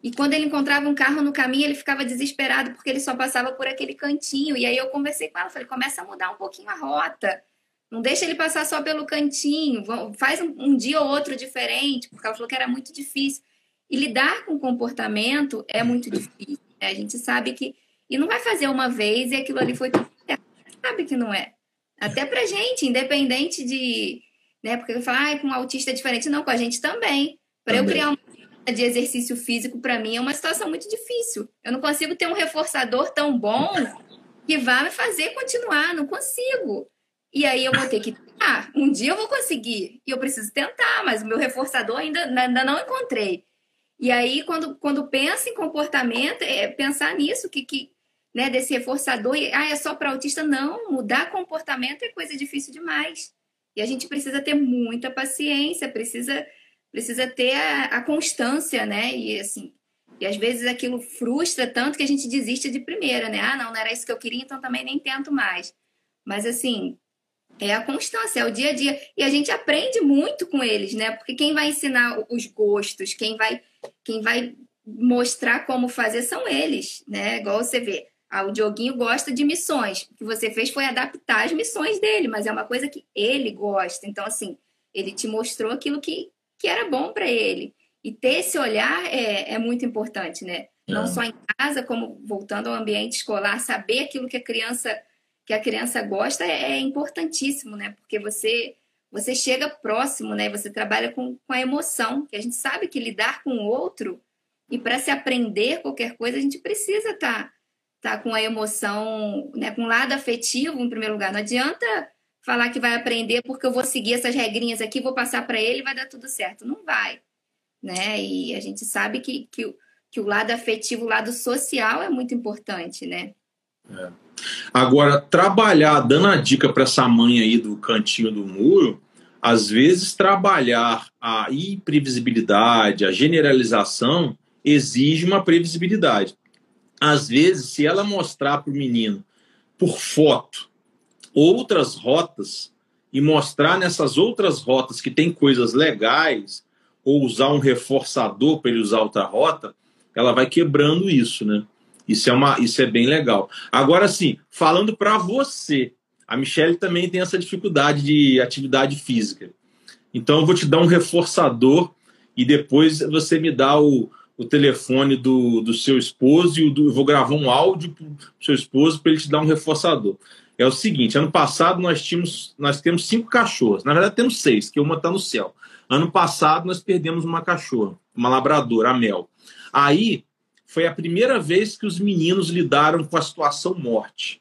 E quando ele encontrava um carro no caminho, ele ficava desesperado porque ele só passava por aquele cantinho. E aí eu conversei com ela, falei, começa a mudar um pouquinho a rota. Não deixa ele passar só pelo cantinho, faz um, um dia ou outro diferente, porque ela falou que era muito difícil. E lidar com comportamento é muito difícil. Né? A gente sabe que. E não vai fazer uma vez e aquilo ali foi tudo certo. Sabe que não é. Até pra gente, independente de. Né? Porque eu falo, ah, com um autista é diferente. Não, com a gente também. Para eu criar uma de exercício físico para mim é uma situação muito difícil. Eu não consigo ter um reforçador tão bom que vá me fazer continuar, não consigo. E aí eu vou ter que tentar. Um dia eu vou conseguir e eu preciso tentar, mas o meu reforçador ainda, ainda não encontrei. E aí quando, quando pensa em comportamento, é pensar nisso que, que né, desse reforçador, e, ah, é só para autista não, mudar comportamento é coisa difícil demais. E a gente precisa ter muita paciência, precisa precisa ter a, a, constância, né? E assim, e às vezes aquilo frustra tanto que a gente desiste de primeira, né? Ah, não, não era isso que eu queria, então também nem tento mais. Mas assim, é a constância, é o dia a dia. E a gente aprende muito com eles, né? Porque quem vai ensinar os gostos, quem vai, quem vai mostrar como fazer são eles, né? Igual você vê. Ah, o Dioguinho gosta de missões. O que você fez foi adaptar as missões dele, mas é uma coisa que ele gosta. Então, assim, ele te mostrou aquilo que, que era bom para ele. E ter esse olhar é, é muito importante, né? É. Não só em casa, como voltando ao ambiente escolar, saber aquilo que a criança que a criança gosta é, é importantíssimo, né? Porque você você chega próximo, né? Você trabalha com, com a emoção, que a gente sabe que lidar com o outro e para se aprender qualquer coisa a gente precisa estar tá, tá com a emoção, né? Com o lado afetivo em primeiro lugar. Não adianta falar que vai aprender porque eu vou seguir essas regrinhas aqui, vou passar para ele e vai dar tudo certo. Não vai. Né? E a gente sabe que, que, que o lado afetivo, o lado social é muito importante, né? É. Agora, trabalhar, dando a dica para essa mãe aí do cantinho do muro, às vezes trabalhar a imprevisibilidade, a generalização, exige uma previsibilidade. Às vezes, se ela mostrar para o menino por foto outras rotas e mostrar nessas outras rotas que tem coisas legais, ou usar um reforçador para ele usar outra rota, ela vai quebrando isso, né? Isso é, uma, isso é bem legal. Agora, sim, falando para você, a Michelle também tem essa dificuldade de atividade física. Então, eu vou te dar um reforçador e depois você me dá o, o telefone do, do seu esposo e eu vou gravar um áudio para o seu esposo para ele te dar um reforçador é o seguinte: ano passado nós tínhamos, nós temos cinco cachorros. Na verdade, temos seis, que uma está no céu. Ano passado nós perdemos uma cachorra, uma labradora, a Mel. Aí foi a primeira vez que os meninos lidaram com a situação morte.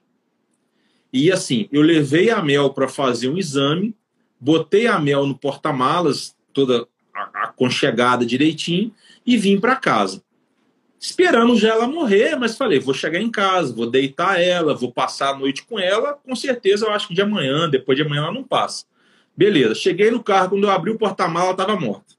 E assim, eu levei a Mel para fazer um exame, botei a Mel no porta-malas, toda aconchegada direitinho, e vim para casa esperando já ela morrer, mas falei, vou chegar em casa, vou deitar ela, vou passar a noite com ela, com certeza eu acho que de amanhã, depois de amanhã ela não passa. Beleza, cheguei no carro, quando eu abri o porta-mala, ela estava morta.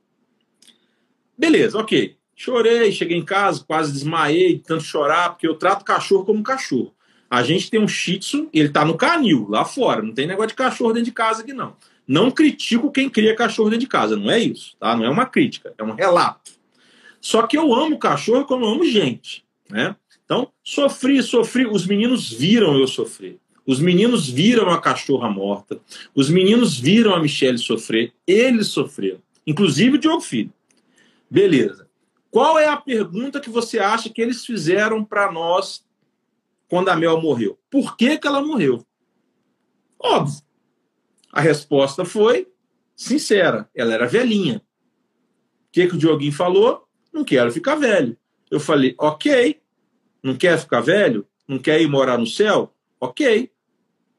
Beleza, ok. Chorei, cheguei em casa, quase desmaiei de tanto chorar, porque eu trato cachorro como cachorro. A gente tem um shih tzu, ele tá no canil, lá fora, não tem negócio de cachorro dentro de casa aqui não. Não critico quem cria cachorro dentro de casa, não é isso, tá? Não é uma crítica, é um relato. Só que eu amo cachorro como eu amo gente, né? Então, sofri, sofri. Os meninos viram eu sofrer. Os meninos viram a cachorra morta. Os meninos viram a Michelle sofrer. Eles sofreram. Inclusive o Diogo Filho. Beleza. Qual é a pergunta que você acha que eles fizeram para nós quando a Mel morreu? Por que, que ela morreu? Óbvio. A resposta foi sincera. Ela era velhinha. O que, que o Dioguinho falou? Não quero ficar velho. Eu falei, ok. Não quer ficar velho? Não quer ir morar no céu? Ok.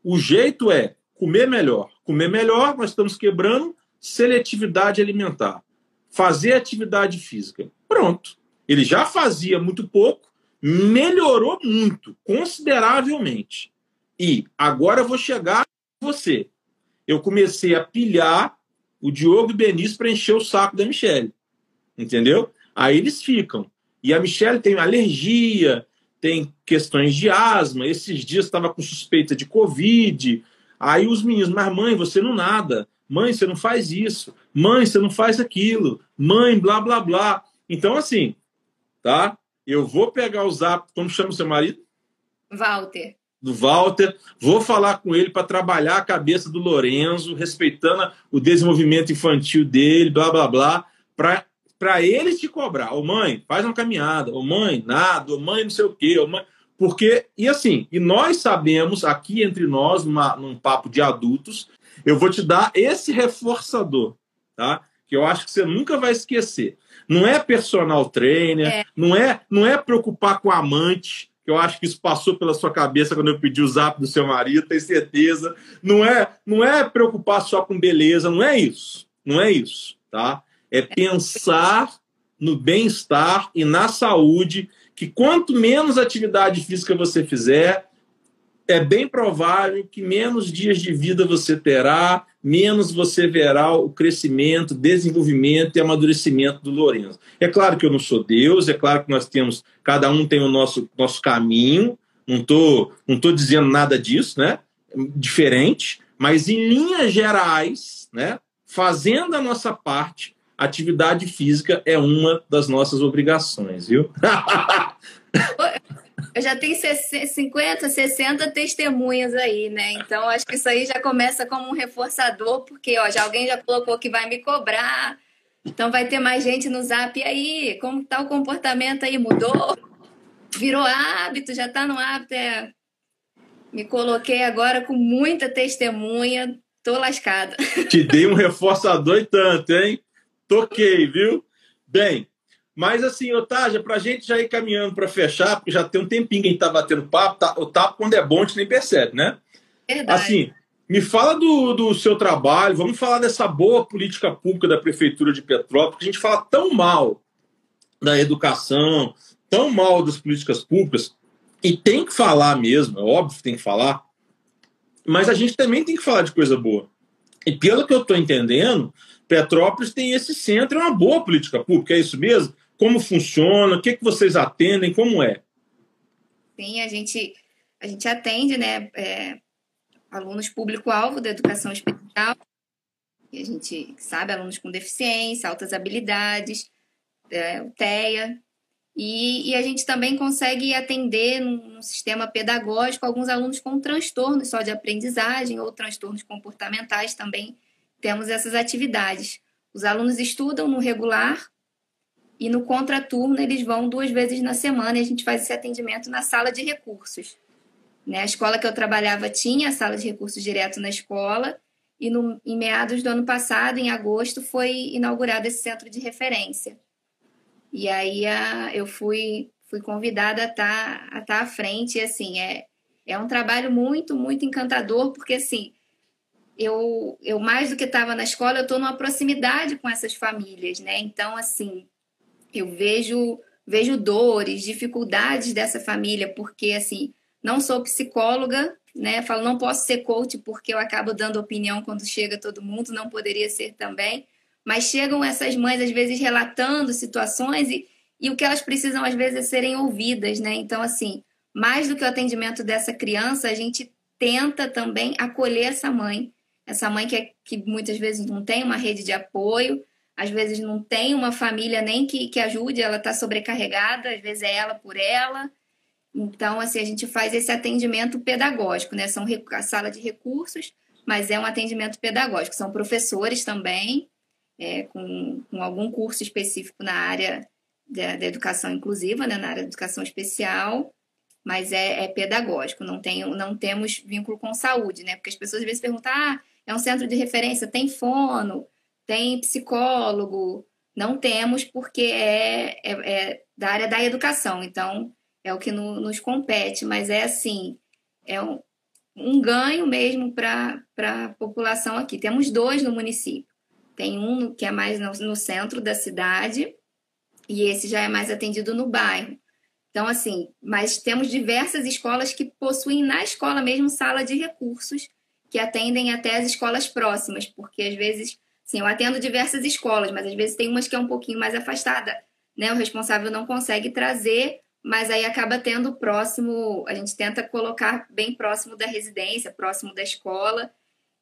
O jeito é comer melhor. Comer melhor, nós estamos quebrando seletividade alimentar. Fazer atividade física. Pronto. Ele já fazia muito pouco, melhorou muito, consideravelmente. E agora eu vou chegar a você. Eu comecei a pilhar o Diogo Benício para encher o saco da Michelle. Entendeu? Aí eles ficam. E a Michelle tem alergia, tem questões de asma. Esses dias estava com suspeita de Covid. Aí os meninos, mas mãe, você não nada. Mãe, você não faz isso. Mãe, você não faz aquilo. Mãe, blá, blá, blá. Então, assim, tá? Eu vou pegar o zap, como chama o seu marido? Walter. Do Walter, vou falar com ele para trabalhar a cabeça do Lorenzo, respeitando o desenvolvimento infantil dele, blá blá blá, para ele te cobrar. Ô mãe, faz uma caminhada. Ô mãe, nada. Ô mãe, não sei o quê. Ô mãe... Porque, e assim, e nós sabemos, aqui entre nós, numa, num papo de adultos, eu vou te dar esse reforçador, tá? Que eu acho que você nunca vai esquecer. Não é personal trainer, é. não é não é preocupar com amante, que eu acho que isso passou pela sua cabeça quando eu pedi o zap do seu marido, tenho certeza. Não é não é preocupar só com beleza, não é isso. Não é isso, tá? É pensar no bem-estar e na saúde, que quanto menos atividade física você fizer, é bem provável que menos dias de vida você terá, menos você verá o crescimento, desenvolvimento e amadurecimento do Lourenço. É claro que eu não sou Deus, é claro que nós temos, cada um tem o nosso, nosso caminho, não estou não tô dizendo nada disso, né? Diferente, mas em linhas gerais, né? Fazendo a nossa parte, atividade física é uma das nossas obrigações, viu? Eu já tenho 50, 60 testemunhas aí, né? Então, acho que isso aí já começa como um reforçador, porque ó, já alguém já colocou que vai me cobrar, então vai ter mais gente no zap. E aí, como tá o comportamento aí? Mudou? Virou hábito? Já tá no hábito? É... Me coloquei agora com muita testemunha, tô lascada. Te dei um reforçador e tanto, hein? Toquei, viu? Bem, mas assim, Otávio, para a gente já ir caminhando para fechar, porque já tem um tempinho que a gente está batendo papo, tá, o papo quando é bom a gente nem percebe, né? Verdade. Assim, me fala do, do seu trabalho, vamos falar dessa boa política pública da Prefeitura de Petrópolis, porque a gente fala tão mal da educação, tão mal das políticas públicas, e tem que falar mesmo, é óbvio que tem que falar, mas a gente também tem que falar de coisa boa. E pelo que eu estou entendendo, Petrópolis tem esse centro, é uma boa política pública, é isso mesmo? Como funciona? O que, que vocês atendem? Como é? Sim, a gente, a gente atende né, é, alunos público-alvo da educação especial, a gente sabe, alunos com deficiência, altas habilidades, é, o TEA, e, e, a gente também consegue atender num, sistema pedagógico alguns alunos com transtornos só de aprendizagem ou transtornos comportamentais também temos essas atividades. Os alunos estudam no regular e no contraturno eles vão duas vezes na semana e a gente faz esse atendimento na sala de recursos. Né? A escola que eu trabalhava tinha a sala de recursos direto na escola e no, em meados do ano passado, em agosto, foi inaugurado esse centro de referência. E aí a, eu fui, fui convidada a estar, tá, a tá à frente e assim, é, é um trabalho muito, muito encantador, porque assim, eu, eu mais do que estava na escola, eu estou numa proximidade com essas famílias, né? Então, assim, eu vejo vejo dores, dificuldades dessa família, porque assim, não sou psicóloga, né? Falo, não posso ser coach porque eu acabo dando opinião quando chega todo mundo, não poderia ser também. Mas chegam essas mães às vezes relatando situações e, e o que elas precisam às vezes é serem ouvidas, né? Então, assim, mais do que o atendimento dessa criança, a gente tenta também acolher essa mãe, essa mãe que, é, que muitas vezes não tem uma rede de apoio, às vezes não tem uma família nem que, que ajude, ela está sobrecarregada, às vezes é ela por ela. Então, assim, a gente faz esse atendimento pedagógico, né? São a sala de recursos, mas é um atendimento pedagógico. São professores também, é, com, com algum curso específico na área da, da, educação inclusiva, né? na área da educação especial, mas é, é, pedagógico, não, tem, não temos vínculo com saúde, né? Porque as pessoas às vezes perguntam, ah, é um centro de referência, tem fono, tem psicólogo. Não temos, porque é, é, é da área da educação, então é o que no, nos compete, mas é assim, é um, um ganho mesmo para a população aqui. Temos dois no município. Tem um que é mais no, no centro da cidade e esse já é mais atendido no bairro. Então, assim, mas temos diversas escolas que possuem na escola mesmo sala de recursos que atendem até as escolas próximas, porque às vezes, sim, eu atendo diversas escolas, mas às vezes tem umas que é um pouquinho mais afastada, né? O responsável não consegue trazer, mas aí acaba tendo próximo, a gente tenta colocar bem próximo da residência, próximo da escola.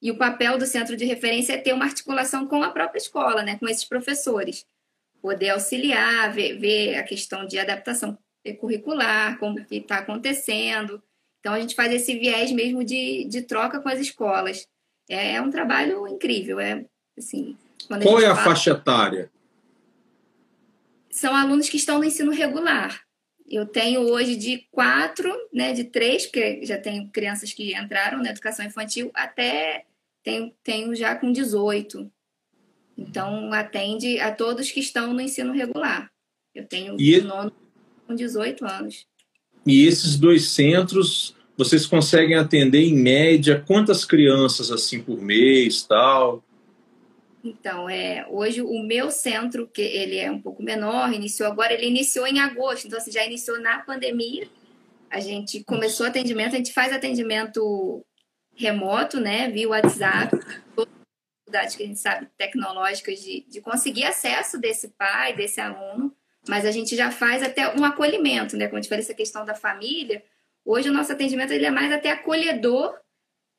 E o papel do centro de referência é ter uma articulação com a própria escola, né, com esses professores. poder auxiliar, ver, ver a questão de adaptação curricular, como que está acontecendo. Então, a gente faz esse viés mesmo de, de troca com as escolas. É, é um trabalho incrível. É, assim, Qual é a fala, faixa etária? São alunos que estão no ensino regular. Eu tenho hoje de quatro, né, de três, porque já tenho crianças que entraram na educação infantil, até tenho, tenho já com 18. Então, atende a todos que estão no ensino regular. Eu tenho e... nono com 18 anos. E esses dois centros, vocês conseguem atender em média quantas crianças assim por mês, tal? Então, é, hoje o meu centro, que ele é um pouco menor, iniciou agora, ele iniciou em agosto, então assim, já iniciou na pandemia. A gente começou atendimento, a gente faz atendimento remoto, né, via WhatsApp, todas as dificuldades que a gente sabe tecnológicas de, de conseguir acesso desse pai, desse aluno, mas a gente já faz até um acolhimento, né, gente falou, essa questão da família. Hoje o nosso atendimento ele é mais até acolhedor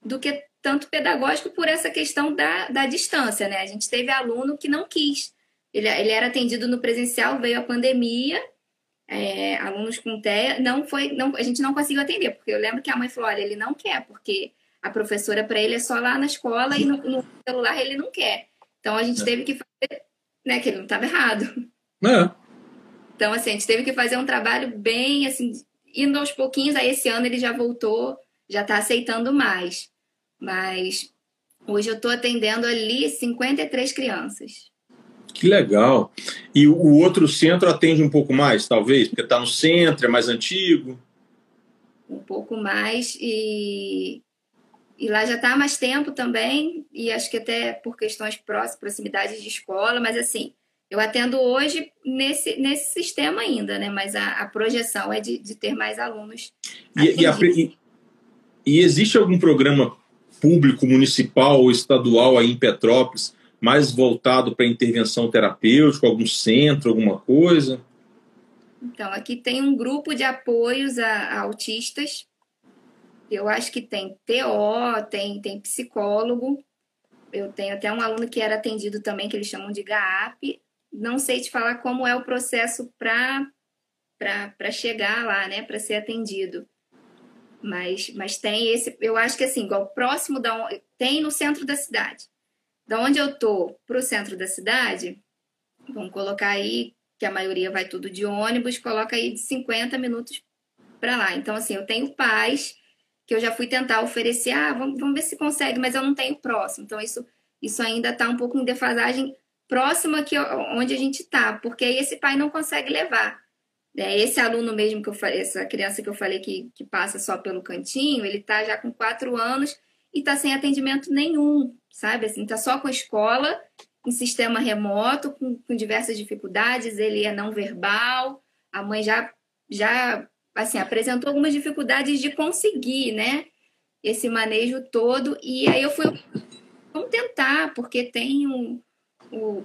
do que tanto pedagógico por essa questão da, da distância, né? A gente teve aluno que não quis. Ele, ele era atendido no presencial, veio a pandemia, é, alunos com TEA, não foi, não, a gente não conseguiu atender, porque eu lembro que a mãe falou, olha, ele não quer, porque a professora para ele é só lá na escola e no, no, celular ele não quer. Então a gente é. teve que fazer, né, que ele não estava errado. É. Então, assim, a gente teve que fazer um trabalho bem, assim, indo aos pouquinhos, aí esse ano ele já voltou, já está aceitando mais. Mas hoje eu estou atendendo ali 53 crianças. Que legal. E o outro centro atende um pouco mais, talvez, porque está no centro, é mais antigo? Um pouco mais e, e lá já está há mais tempo também, e acho que até por questões próximas, proximidades de escola, mas assim, eu atendo hoje nesse, nesse sistema ainda, né? Mas a, a projeção é de, de ter mais alunos. E, e, a, e, e existe algum programa público, municipal ou estadual aí em Petrópolis, mais voltado para intervenção terapêutica, algum centro, alguma coisa? Então, aqui tem um grupo de apoios a, a autistas. Eu acho que tem TO, tem, tem psicólogo. Eu tenho até um aluno que era atendido também, que eles chamam de GAP. Não sei te falar como é o processo para chegar lá, né, para ser atendido. Mas, mas tem esse, eu acho que assim, igual próximo da tem no centro da cidade. Da onde eu tô para o centro da cidade, vamos colocar aí que a maioria vai tudo de ônibus, coloca aí de 50 minutos para lá. Então assim, eu tenho pais que eu já fui tentar oferecer, ah, vamos, vamos ver se consegue, mas eu não tenho próximo. Então isso isso ainda está um pouco em defasagem próxima que onde a gente está, porque aí esse pai não consegue levar. É, esse aluno mesmo que eu falei, essa criança que eu falei que, que passa só pelo cantinho, ele está já com quatro anos e está sem atendimento nenhum, sabe? Assim, está só com a escola, em sistema remoto, com, com diversas dificuldades, ele é não verbal, a mãe já, já assim, apresentou algumas dificuldades de conseguir, né? Esse manejo todo, e aí eu fui, vamos tentar, porque tem um,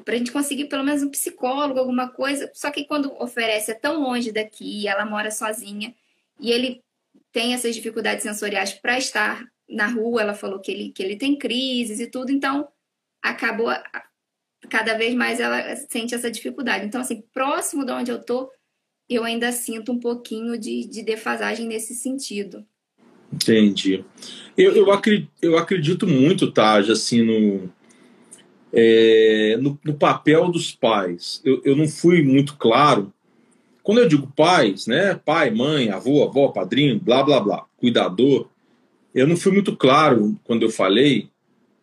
para a gente conseguir pelo menos um psicólogo, alguma coisa. Só que quando oferece é tão longe daqui, ela mora sozinha e ele tem essas dificuldades sensoriais para estar na rua. Ela falou que ele, que ele tem crises e tudo, então acabou cada vez mais ela sente essa dificuldade. Então, assim, próximo de onde eu tô, eu ainda sinto um pouquinho de, de defasagem nesse sentido. Entendi. Eu, eu, acredito, eu acredito muito, Taj, assim, no, é, no, no, papel dos pais. Eu, eu não fui muito claro. Quando eu digo pais, né, pai, mãe, avô, avó, padrinho, blá, blá, blá, cuidador, eu não fui muito claro quando eu falei,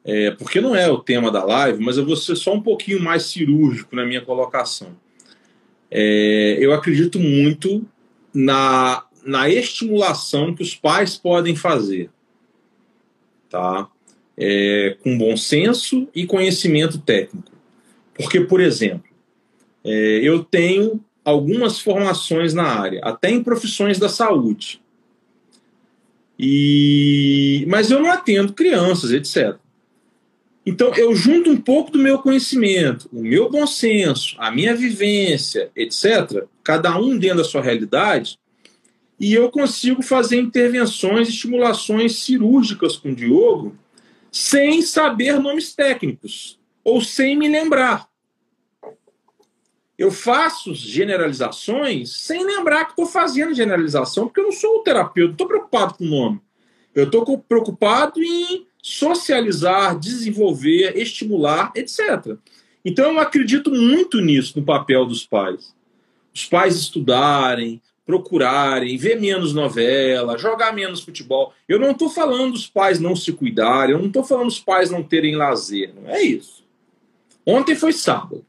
é, porque não é o tema da live, mas eu vou ser só um pouquinho mais cirúrgico na minha colocação. É, eu acredito muito na, na estimulação que os pais podem fazer. Tá? É, com bom senso e conhecimento técnico. Porque, por exemplo, é, eu tenho algumas formações na área, até em profissões da saúde. E mas eu não atendo crianças, etc. Então eu junto um pouco do meu conhecimento, o meu bom senso, a minha vivência, etc. Cada um dentro da sua realidade, e eu consigo fazer intervenções, estimulações cirúrgicas com o Diogo sem saber nomes técnicos ou sem me lembrar. eu faço generalizações sem lembrar que estou fazendo generalização, porque eu não sou o terapeuta, estou preocupado com o nome. Eu estou preocupado em socializar, desenvolver, estimular, etc. Então, eu acredito muito nisso, no papel dos pais. Os pais estudarem, procurarem, ver menos novela, jogar menos futebol. Eu não estou falando dos pais não se cuidarem, eu não estou falando dos pais não terem lazer, não é isso. Ontem foi sábado.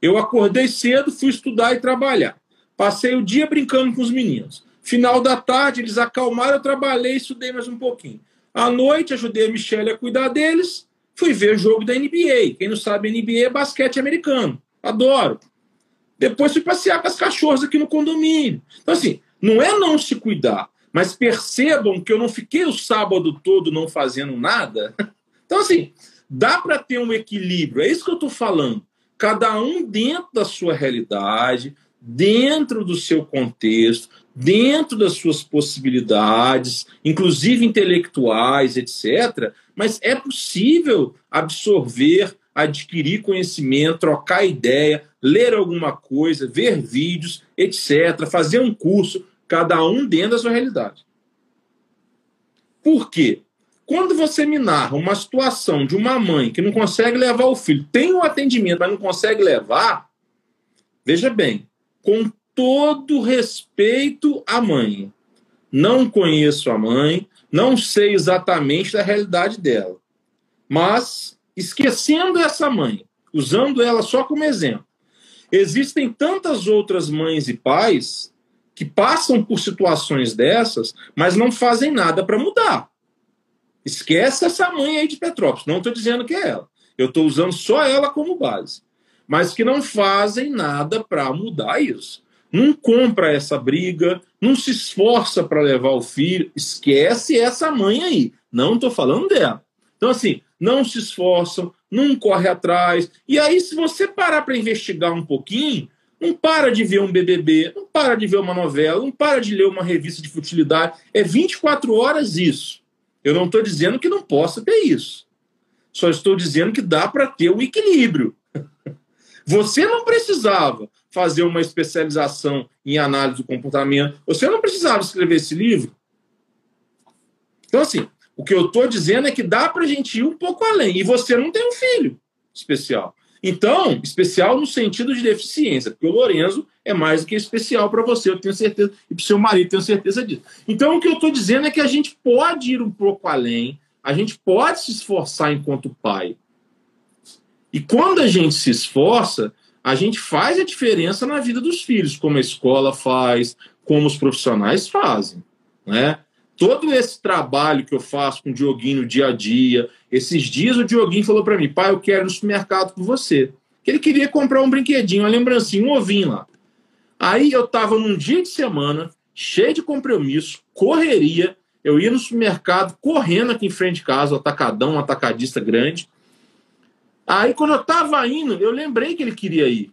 Eu acordei cedo, fui estudar e trabalhar. Passei o dia brincando com os meninos. Final da tarde, eles acalmaram, eu trabalhei e estudei mais um pouquinho. À noite, ajudei a Michelle a cuidar deles. Fui ver o jogo da NBA. Quem não sabe, NBA é basquete americano. Adoro. Depois fui passear com as cachorras aqui no condomínio. Então, assim, não é não se cuidar, mas percebam que eu não fiquei o sábado todo não fazendo nada. Então, assim, dá para ter um equilíbrio. É isso que eu estou falando cada um dentro da sua realidade, dentro do seu contexto, dentro das suas possibilidades, inclusive intelectuais, etc. Mas é possível absorver, adquirir conhecimento, trocar ideia, ler alguma coisa, ver vídeos, etc., fazer um curso, cada um dentro da sua realidade. Por quê? Quando você me narra uma situação de uma mãe que não consegue levar o filho, tem um atendimento, mas não consegue levar, veja bem, com todo respeito à mãe, não conheço a mãe, não sei exatamente da realidade dela, mas esquecendo essa mãe, usando ela só como exemplo, existem tantas outras mães e pais que passam por situações dessas, mas não fazem nada para mudar. Esquece essa mãe aí de Petrópolis. Não estou dizendo que é ela. Eu estou usando só ela como base. Mas que não fazem nada para mudar isso. Não compra essa briga, não se esforça para levar o filho. Esquece essa mãe aí. Não estou falando dela. Então, assim, não se esforçam, não corre atrás. E aí, se você parar para investigar um pouquinho, não para de ver um BBB, não para de ver uma novela, não para de ler uma revista de futilidade. É 24 horas isso. Eu não estou dizendo que não possa ter isso. Só estou dizendo que dá para ter um equilíbrio. Você não precisava fazer uma especialização em análise do comportamento. Você não precisava escrever esse livro. Então, assim, o que eu estou dizendo é que dá para a gente ir um pouco além. E você não tem um filho especial. Então, especial no sentido de deficiência, porque o Lorenzo é mais do que especial para você, eu tenho certeza, e para o seu marido, tenho certeza disso. Então, o que eu estou dizendo é que a gente pode ir um pouco além, a gente pode se esforçar enquanto pai. E quando a gente se esforça, a gente faz a diferença na vida dos filhos, como a escola faz, como os profissionais fazem. Né? Todo esse trabalho que eu faço com o Dioguinho no dia a dia, esses dias o Dioguinho falou para mim, pai, eu quero ir no supermercado com você. Que ele queria comprar um brinquedinho, uma lembrancinha, um ovinho lá. Aí eu estava num dia de semana, cheio de compromisso, correria, eu ia no supermercado, correndo aqui em frente de casa, o atacadão, um atacadista grande. Aí quando eu estava indo, eu lembrei que ele queria ir.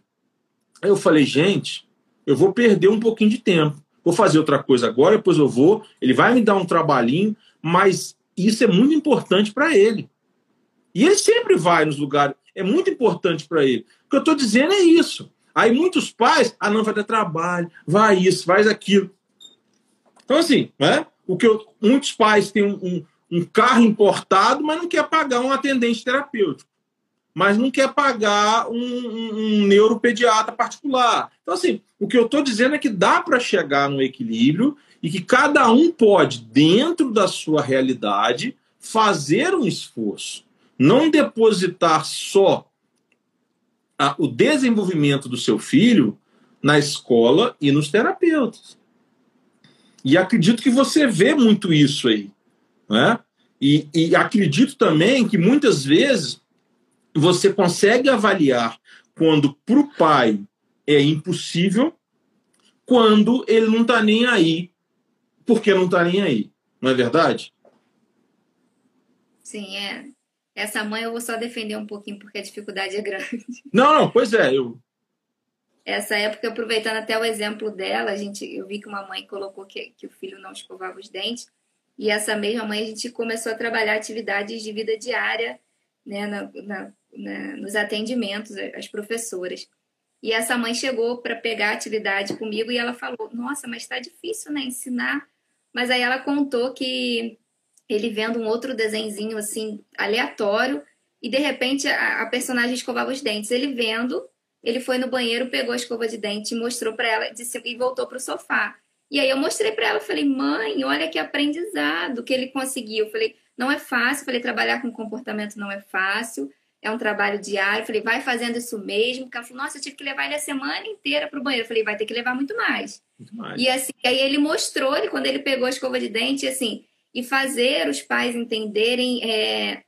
Aí eu falei, gente, eu vou perder um pouquinho de tempo vou fazer outra coisa agora, depois eu vou, ele vai me dar um trabalhinho, mas isso é muito importante para ele. E ele sempre vai nos lugares, é muito importante para ele. O que eu estou dizendo é isso. Aí muitos pais, ah, não, vai dar trabalho, vai isso, faz aquilo. Então, assim, né? o que eu, muitos pais têm um, um, um carro importado, mas não quer pagar um atendente terapêutico mas não quer pagar um, um, um neuropediatra particular. Então, assim, o que eu estou dizendo é que dá para chegar no equilíbrio e que cada um pode, dentro da sua realidade, fazer um esforço. Não depositar só a, o desenvolvimento do seu filho na escola e nos terapeutas. E acredito que você vê muito isso aí. Né? E, e acredito também que muitas vezes você consegue avaliar quando para o pai é impossível, quando ele não está nem aí, porque não está nem aí. Não é verdade? Sim, é. Essa mãe eu vou só defender um pouquinho porque a dificuldade é grande. Não, não, pois é, eu. Essa época, aproveitando até o exemplo dela, a gente, eu vi que uma mãe colocou que, que o filho não escovava os dentes, e essa mesma mãe a gente começou a trabalhar atividades de vida diária né, na, na, na, nos atendimentos, as professoras. E essa mãe chegou para pegar a atividade comigo e ela falou: Nossa, mas está difícil, né? Ensinar. Mas aí ela contou que ele vendo um outro desenzinho assim, aleatório, e de repente a, a personagem escovava os dentes. Ele vendo, ele foi no banheiro, pegou a escova de dente, mostrou para ela disse, e voltou para o sofá. E aí eu mostrei para ela, falei, mãe, olha que aprendizado que ele conseguiu. Falei, não é fácil, falei, trabalhar com comportamento não é fácil, é um trabalho diário. Eu falei, vai fazendo isso mesmo. Porque ela falou, nossa, eu tive que levar ele a semana inteira para o banheiro. Eu falei, vai ter que levar muito mais. muito mais. E assim, aí ele mostrou, ele, quando ele pegou a escova de dente, assim, e fazer os pais entenderem é,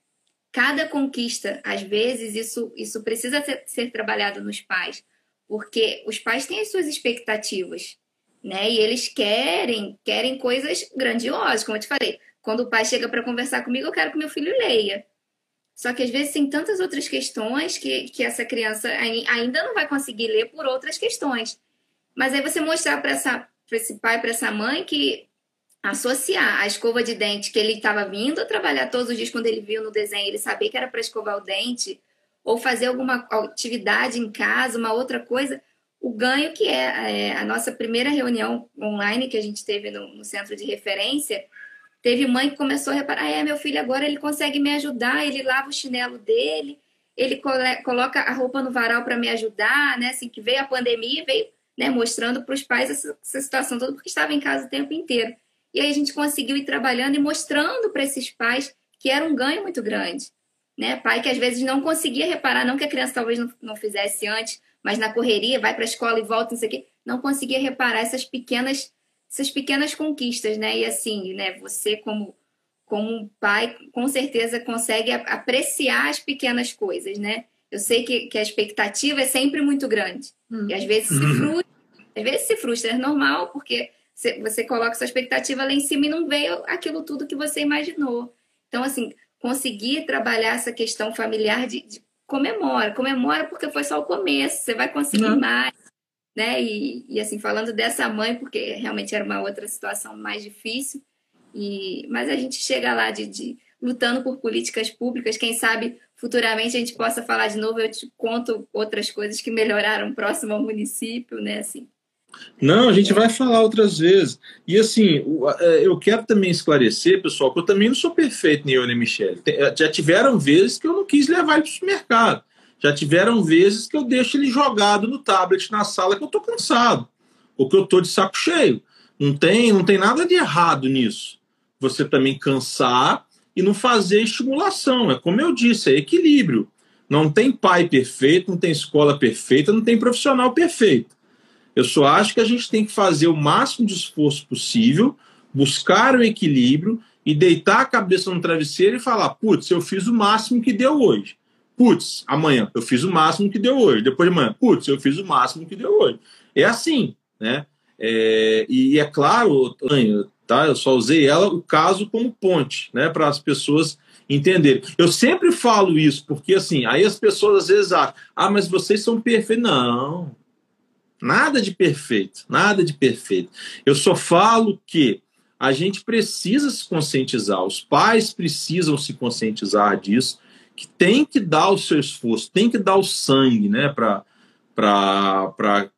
cada conquista. Às vezes, isso, isso precisa ser, ser trabalhado nos pais, porque os pais têm as suas expectativas né? E eles querem, querem coisas grandiosas, como eu te falei. Quando o pai chega para conversar comigo, eu quero que meu filho leia. Só que às vezes tem tantas outras questões que, que essa criança ainda não vai conseguir ler por outras questões. Mas aí você mostrar para esse pai, para essa mãe, que associar a escova de dente que ele estava vindo trabalhar todos os dias quando ele viu no desenho, ele sabia que era para escovar o dente, ou fazer alguma atividade em casa, uma outra coisa, o ganho que é, é, a nossa primeira reunião online que a gente teve no, no, centro de referência, teve mãe que começou a reparar, ah, é, meu filho agora ele consegue me ajudar, ele lava o chinelo dele, ele coloca a roupa no varal para me ajudar, né? Assim que veio a pandemia, veio né, mostrando para os pais essa, essa situação toda, porque estava em casa o tempo inteiro. E aí a gente conseguiu ir trabalhando e mostrando para esses pais que era um ganho muito grande. Né? Pai que às vezes não conseguia reparar, não que a criança talvez não, não fizesse antes, mas na correria, vai para a escola e volta, isso aqui, não conseguia reparar essas pequenas essas pequenas conquistas, né? E assim, né, você como como pai, com certeza consegue apreciar as pequenas coisas, né? Eu sei que, que a expectativa é sempre muito grande. Hum. E às vezes se uhum. frustra, às vezes se frustra, é normal, porque você coloca sua expectativa lá em cima e não veio aquilo tudo que você imaginou. Então, assim, conseguir trabalhar essa questão familiar de, de comemora, comemora porque foi só o começo, você vai conseguir Não. mais, né? E, e assim, falando dessa mãe, porque realmente era uma outra situação mais difícil, e, mas a gente chega lá de, de lutando por políticas públicas, quem sabe futuramente a gente possa falar de novo, eu te conto outras coisas que melhoraram próximo ao município, né? Assim, não, a gente vai falar outras vezes. E assim, é, eu quero também esclarecer, pessoal, que eu também não sou perfeito, nem eu nem Michelle. É, já tiveram vezes que eu não quis levar ele para o supermercado. Já tiveram vezes que eu deixo ele jogado no tablet na sala que eu estou cansado. Ou que eu estou de saco cheio. Não tem, não tem nada de errado nisso. Você também cansar e não fazer estimulação. É como eu disse, é equilíbrio. Não tem pai perfeito, não tem escola perfeita, não tem profissional perfeito. Eu só acho que a gente tem que fazer o máximo de esforço possível, buscar o equilíbrio e deitar a cabeça no travesseiro e falar: putz, eu fiz o máximo que deu hoje. Putz, amanhã eu fiz o máximo que deu hoje. Depois de amanhã, putz, eu fiz o máximo que deu hoje. É assim, né? É, e é claro, tá? Eu só usei ela o caso como ponte, né? Para as pessoas entenderem. Eu sempre falo isso porque assim, aí as pessoas às vezes acham: ah, mas vocês são perfeitos. Não, Nada de perfeito, nada de perfeito. Eu só falo que a gente precisa se conscientizar, os pais precisam se conscientizar disso, que tem que dar o seu esforço, tem que dar o sangue né, para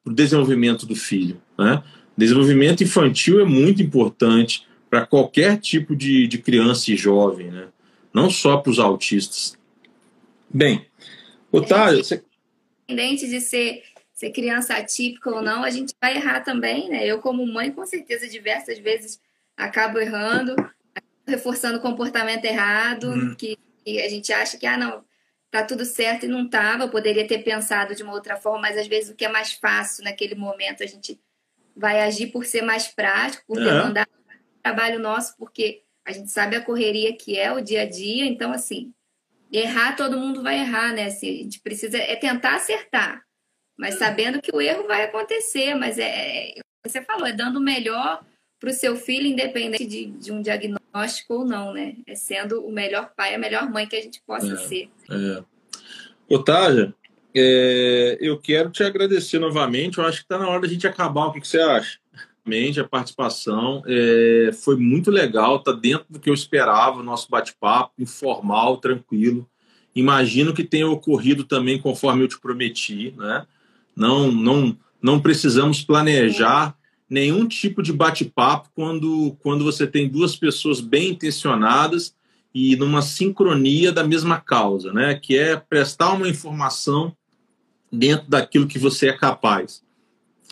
o desenvolvimento do filho. Né? Desenvolvimento infantil é muito importante para qualquer tipo de, de criança e jovem, né? não só para os autistas. Bem, Otávio, você... Independente de ser ser criança atípica ou não, a gente vai errar também, né? Eu, como mãe, com certeza, diversas vezes acabo errando, reforçando o comportamento errado, uhum. que, que, a gente acha que, ah, não, tá tudo certo e não tava, eu poderia ter pensado de uma outra forma, mas às vezes o que é mais fácil naquele momento, a gente vai agir por ser mais prático, por é. demandar trabalho nosso, porque a gente sabe a correria que é o dia a dia, então, assim, errar todo mundo vai errar, né? Assim, a gente precisa é tentar acertar mas sabendo que o erro vai acontecer, mas é, é você falou, é dando o melhor para o seu filho, independente de, de, um diagnóstico ou não, né? É sendo o melhor pai, a melhor mãe que a gente possa é, ser. É. Otália, é, eu quero te agradecer novamente. Eu acho que está na hora da gente acabar. O que, que você acha? A participação é, foi muito legal, está dentro do que eu esperava, o nosso bate-papo, informal, tranquilo. Imagino que tenha ocorrido também conforme eu te prometi, né? Não, não, não precisamos planejar nenhum tipo de bate-papo quando, quando você tem duas pessoas bem intencionadas e numa sincronia da mesma causa, né? Que é prestar uma informação dentro daquilo que você é capaz.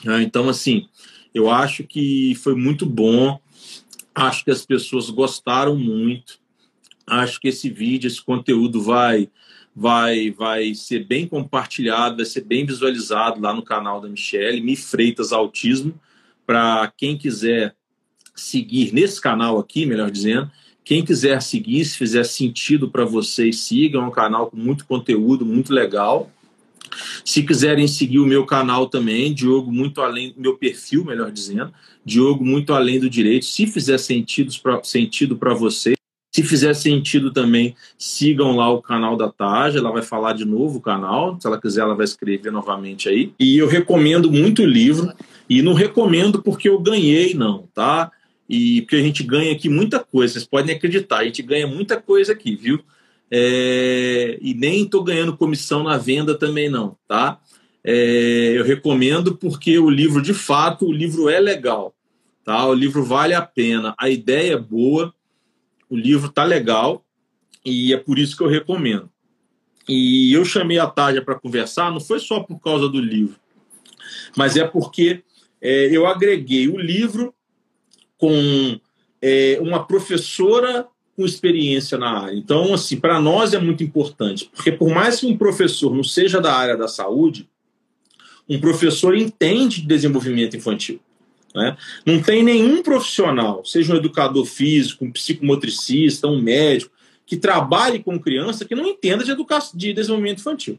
Né? Então, assim, eu acho que foi muito bom. Acho que as pessoas gostaram muito. Acho que esse vídeo, esse conteúdo vai vai vai ser bem compartilhado, vai ser bem visualizado lá no canal da Michelle, Mi Freitas Autismo, para quem quiser seguir nesse canal aqui, melhor dizendo, quem quiser seguir, se fizer sentido para vocês, sigam, é um canal com muito conteúdo, muito legal. Se quiserem seguir o meu canal também, Diogo Muito Além, meu perfil, melhor dizendo, Diogo Muito Além do Direito, se fizer sentido para sentido vocês, se fizer sentido também, sigam lá o canal da Taja, ela vai falar de novo o canal, se ela quiser ela vai escrever novamente aí. E eu recomendo muito o livro, e não recomendo porque eu ganhei não, tá? E porque a gente ganha aqui muita coisa, vocês podem acreditar, a gente ganha muita coisa aqui, viu? É... E nem estou ganhando comissão na venda também não, tá? É... Eu recomendo porque o livro, de fato, o livro é legal, tá? O livro vale a pena, a ideia é boa, o livro tá legal e é por isso que eu recomendo. E eu chamei a Tádia para conversar, não foi só por causa do livro, mas é porque é, eu agreguei o livro com é, uma professora com experiência na área. Então, assim, para nós é muito importante, porque por mais que um professor não seja da área da saúde, um professor entende de desenvolvimento infantil. Né? Não tem nenhum profissional, seja um educador físico, um psicomotricista, um médico, que trabalhe com criança que não entenda de, educação, de desenvolvimento infantil.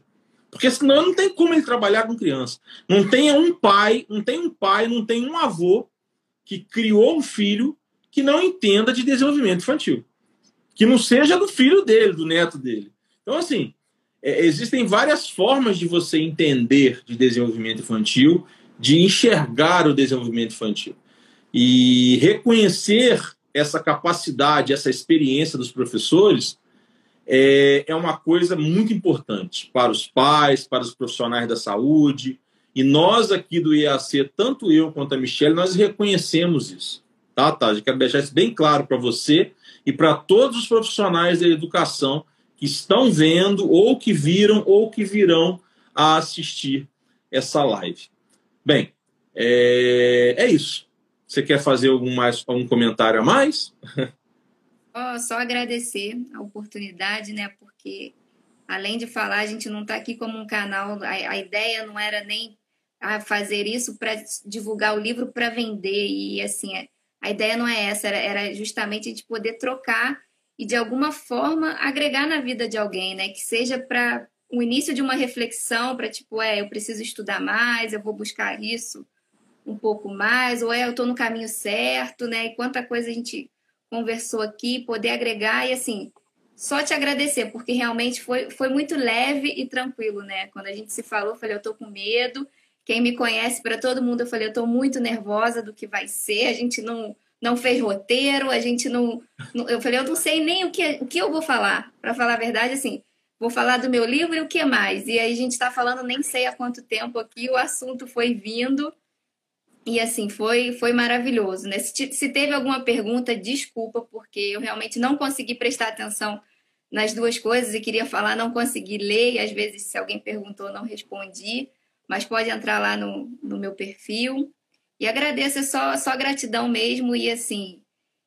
Porque senão não tem como ele trabalhar com criança. Não tem um pai, não tem um pai, não tem um avô que criou um filho que não entenda de desenvolvimento infantil. Que não seja do filho dele, do neto dele. Então, assim, é, existem várias formas de você entender de desenvolvimento infantil de enxergar o desenvolvimento infantil. E reconhecer essa capacidade, essa experiência dos professores é, é uma coisa muito importante para os pais, para os profissionais da saúde. E nós aqui do IAC, tanto eu quanto a Michelle, nós reconhecemos isso. Tá, tá? Eu quero deixar isso bem claro para você e para todos os profissionais da educação que estão vendo, ou que viram, ou que virão a assistir essa live. Bem, é, é isso. Você quer fazer algum, mais, algum comentário a mais? Oh, só agradecer a oportunidade, né? Porque além de falar, a gente não está aqui como um canal. A, a, ideia não era nem fazer isso para divulgar o livro para vender. E assim, é, a ideia não é essa, era, era justamente a gente poder trocar e de alguma forma agregar na vida de alguém, né? Que seja para o início de uma reflexão para tipo, é, eu preciso estudar mais, eu vou buscar isso um pouco mais, ou é, eu estou no caminho certo, né? E quanta coisa a gente conversou aqui, poder agregar e assim, só te agradecer, porque realmente foi, foi muito leve e tranquilo, né? Quando a gente se falou, eu falei, eu estou com medo. Quem me conhece, para todo mundo, eu falei, eu estou muito nervosa do que vai ser. A gente não não fez roteiro, a gente não, não eu falei, eu não sei nem o que o que eu vou falar. Para falar a verdade, assim, vou falar do meu livro e o que mais? E aí a gente está falando nem sei há quanto tempo aqui, o assunto foi vindo e assim, foi, foi maravilhoso. Né? Se, se teve alguma pergunta, desculpa, porque eu realmente não consegui prestar atenção nas duas coisas e queria falar, não consegui ler, e às vezes, se alguém perguntou, não respondi, mas pode entrar lá no, no meu perfil. E agradeço, é só, só gratidão mesmo, e assim,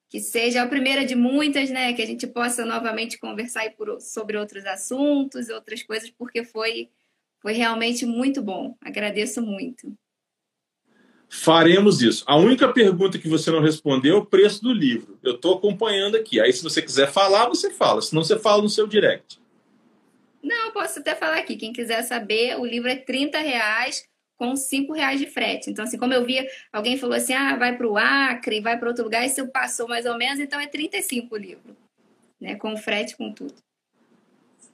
que seja a primeira de muitas, né? Que a gente possa novamente conversar por, sobre outros assuntos, outras coisas, porque foi, foi realmente muito bom. Agradeço muito. Faremos isso. A única pergunta que você não respondeu é o preço do livro. Eu estou acompanhando aqui. Aí, se você quiser falar, você fala. Se não, você fala no seu direct. Não, posso até falar aqui. Quem quiser saber, o livro é 30 reais com cinco reais de frete. Então, assim, como eu via, alguém falou assim, ah, vai para o Acre, vai para outro lugar, isso passou mais ou menos, então é 35 o livro, né? Com frete, com tudo.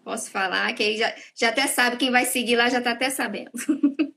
Posso falar, que aí já, já até sabe, quem vai seguir lá já está até sabendo.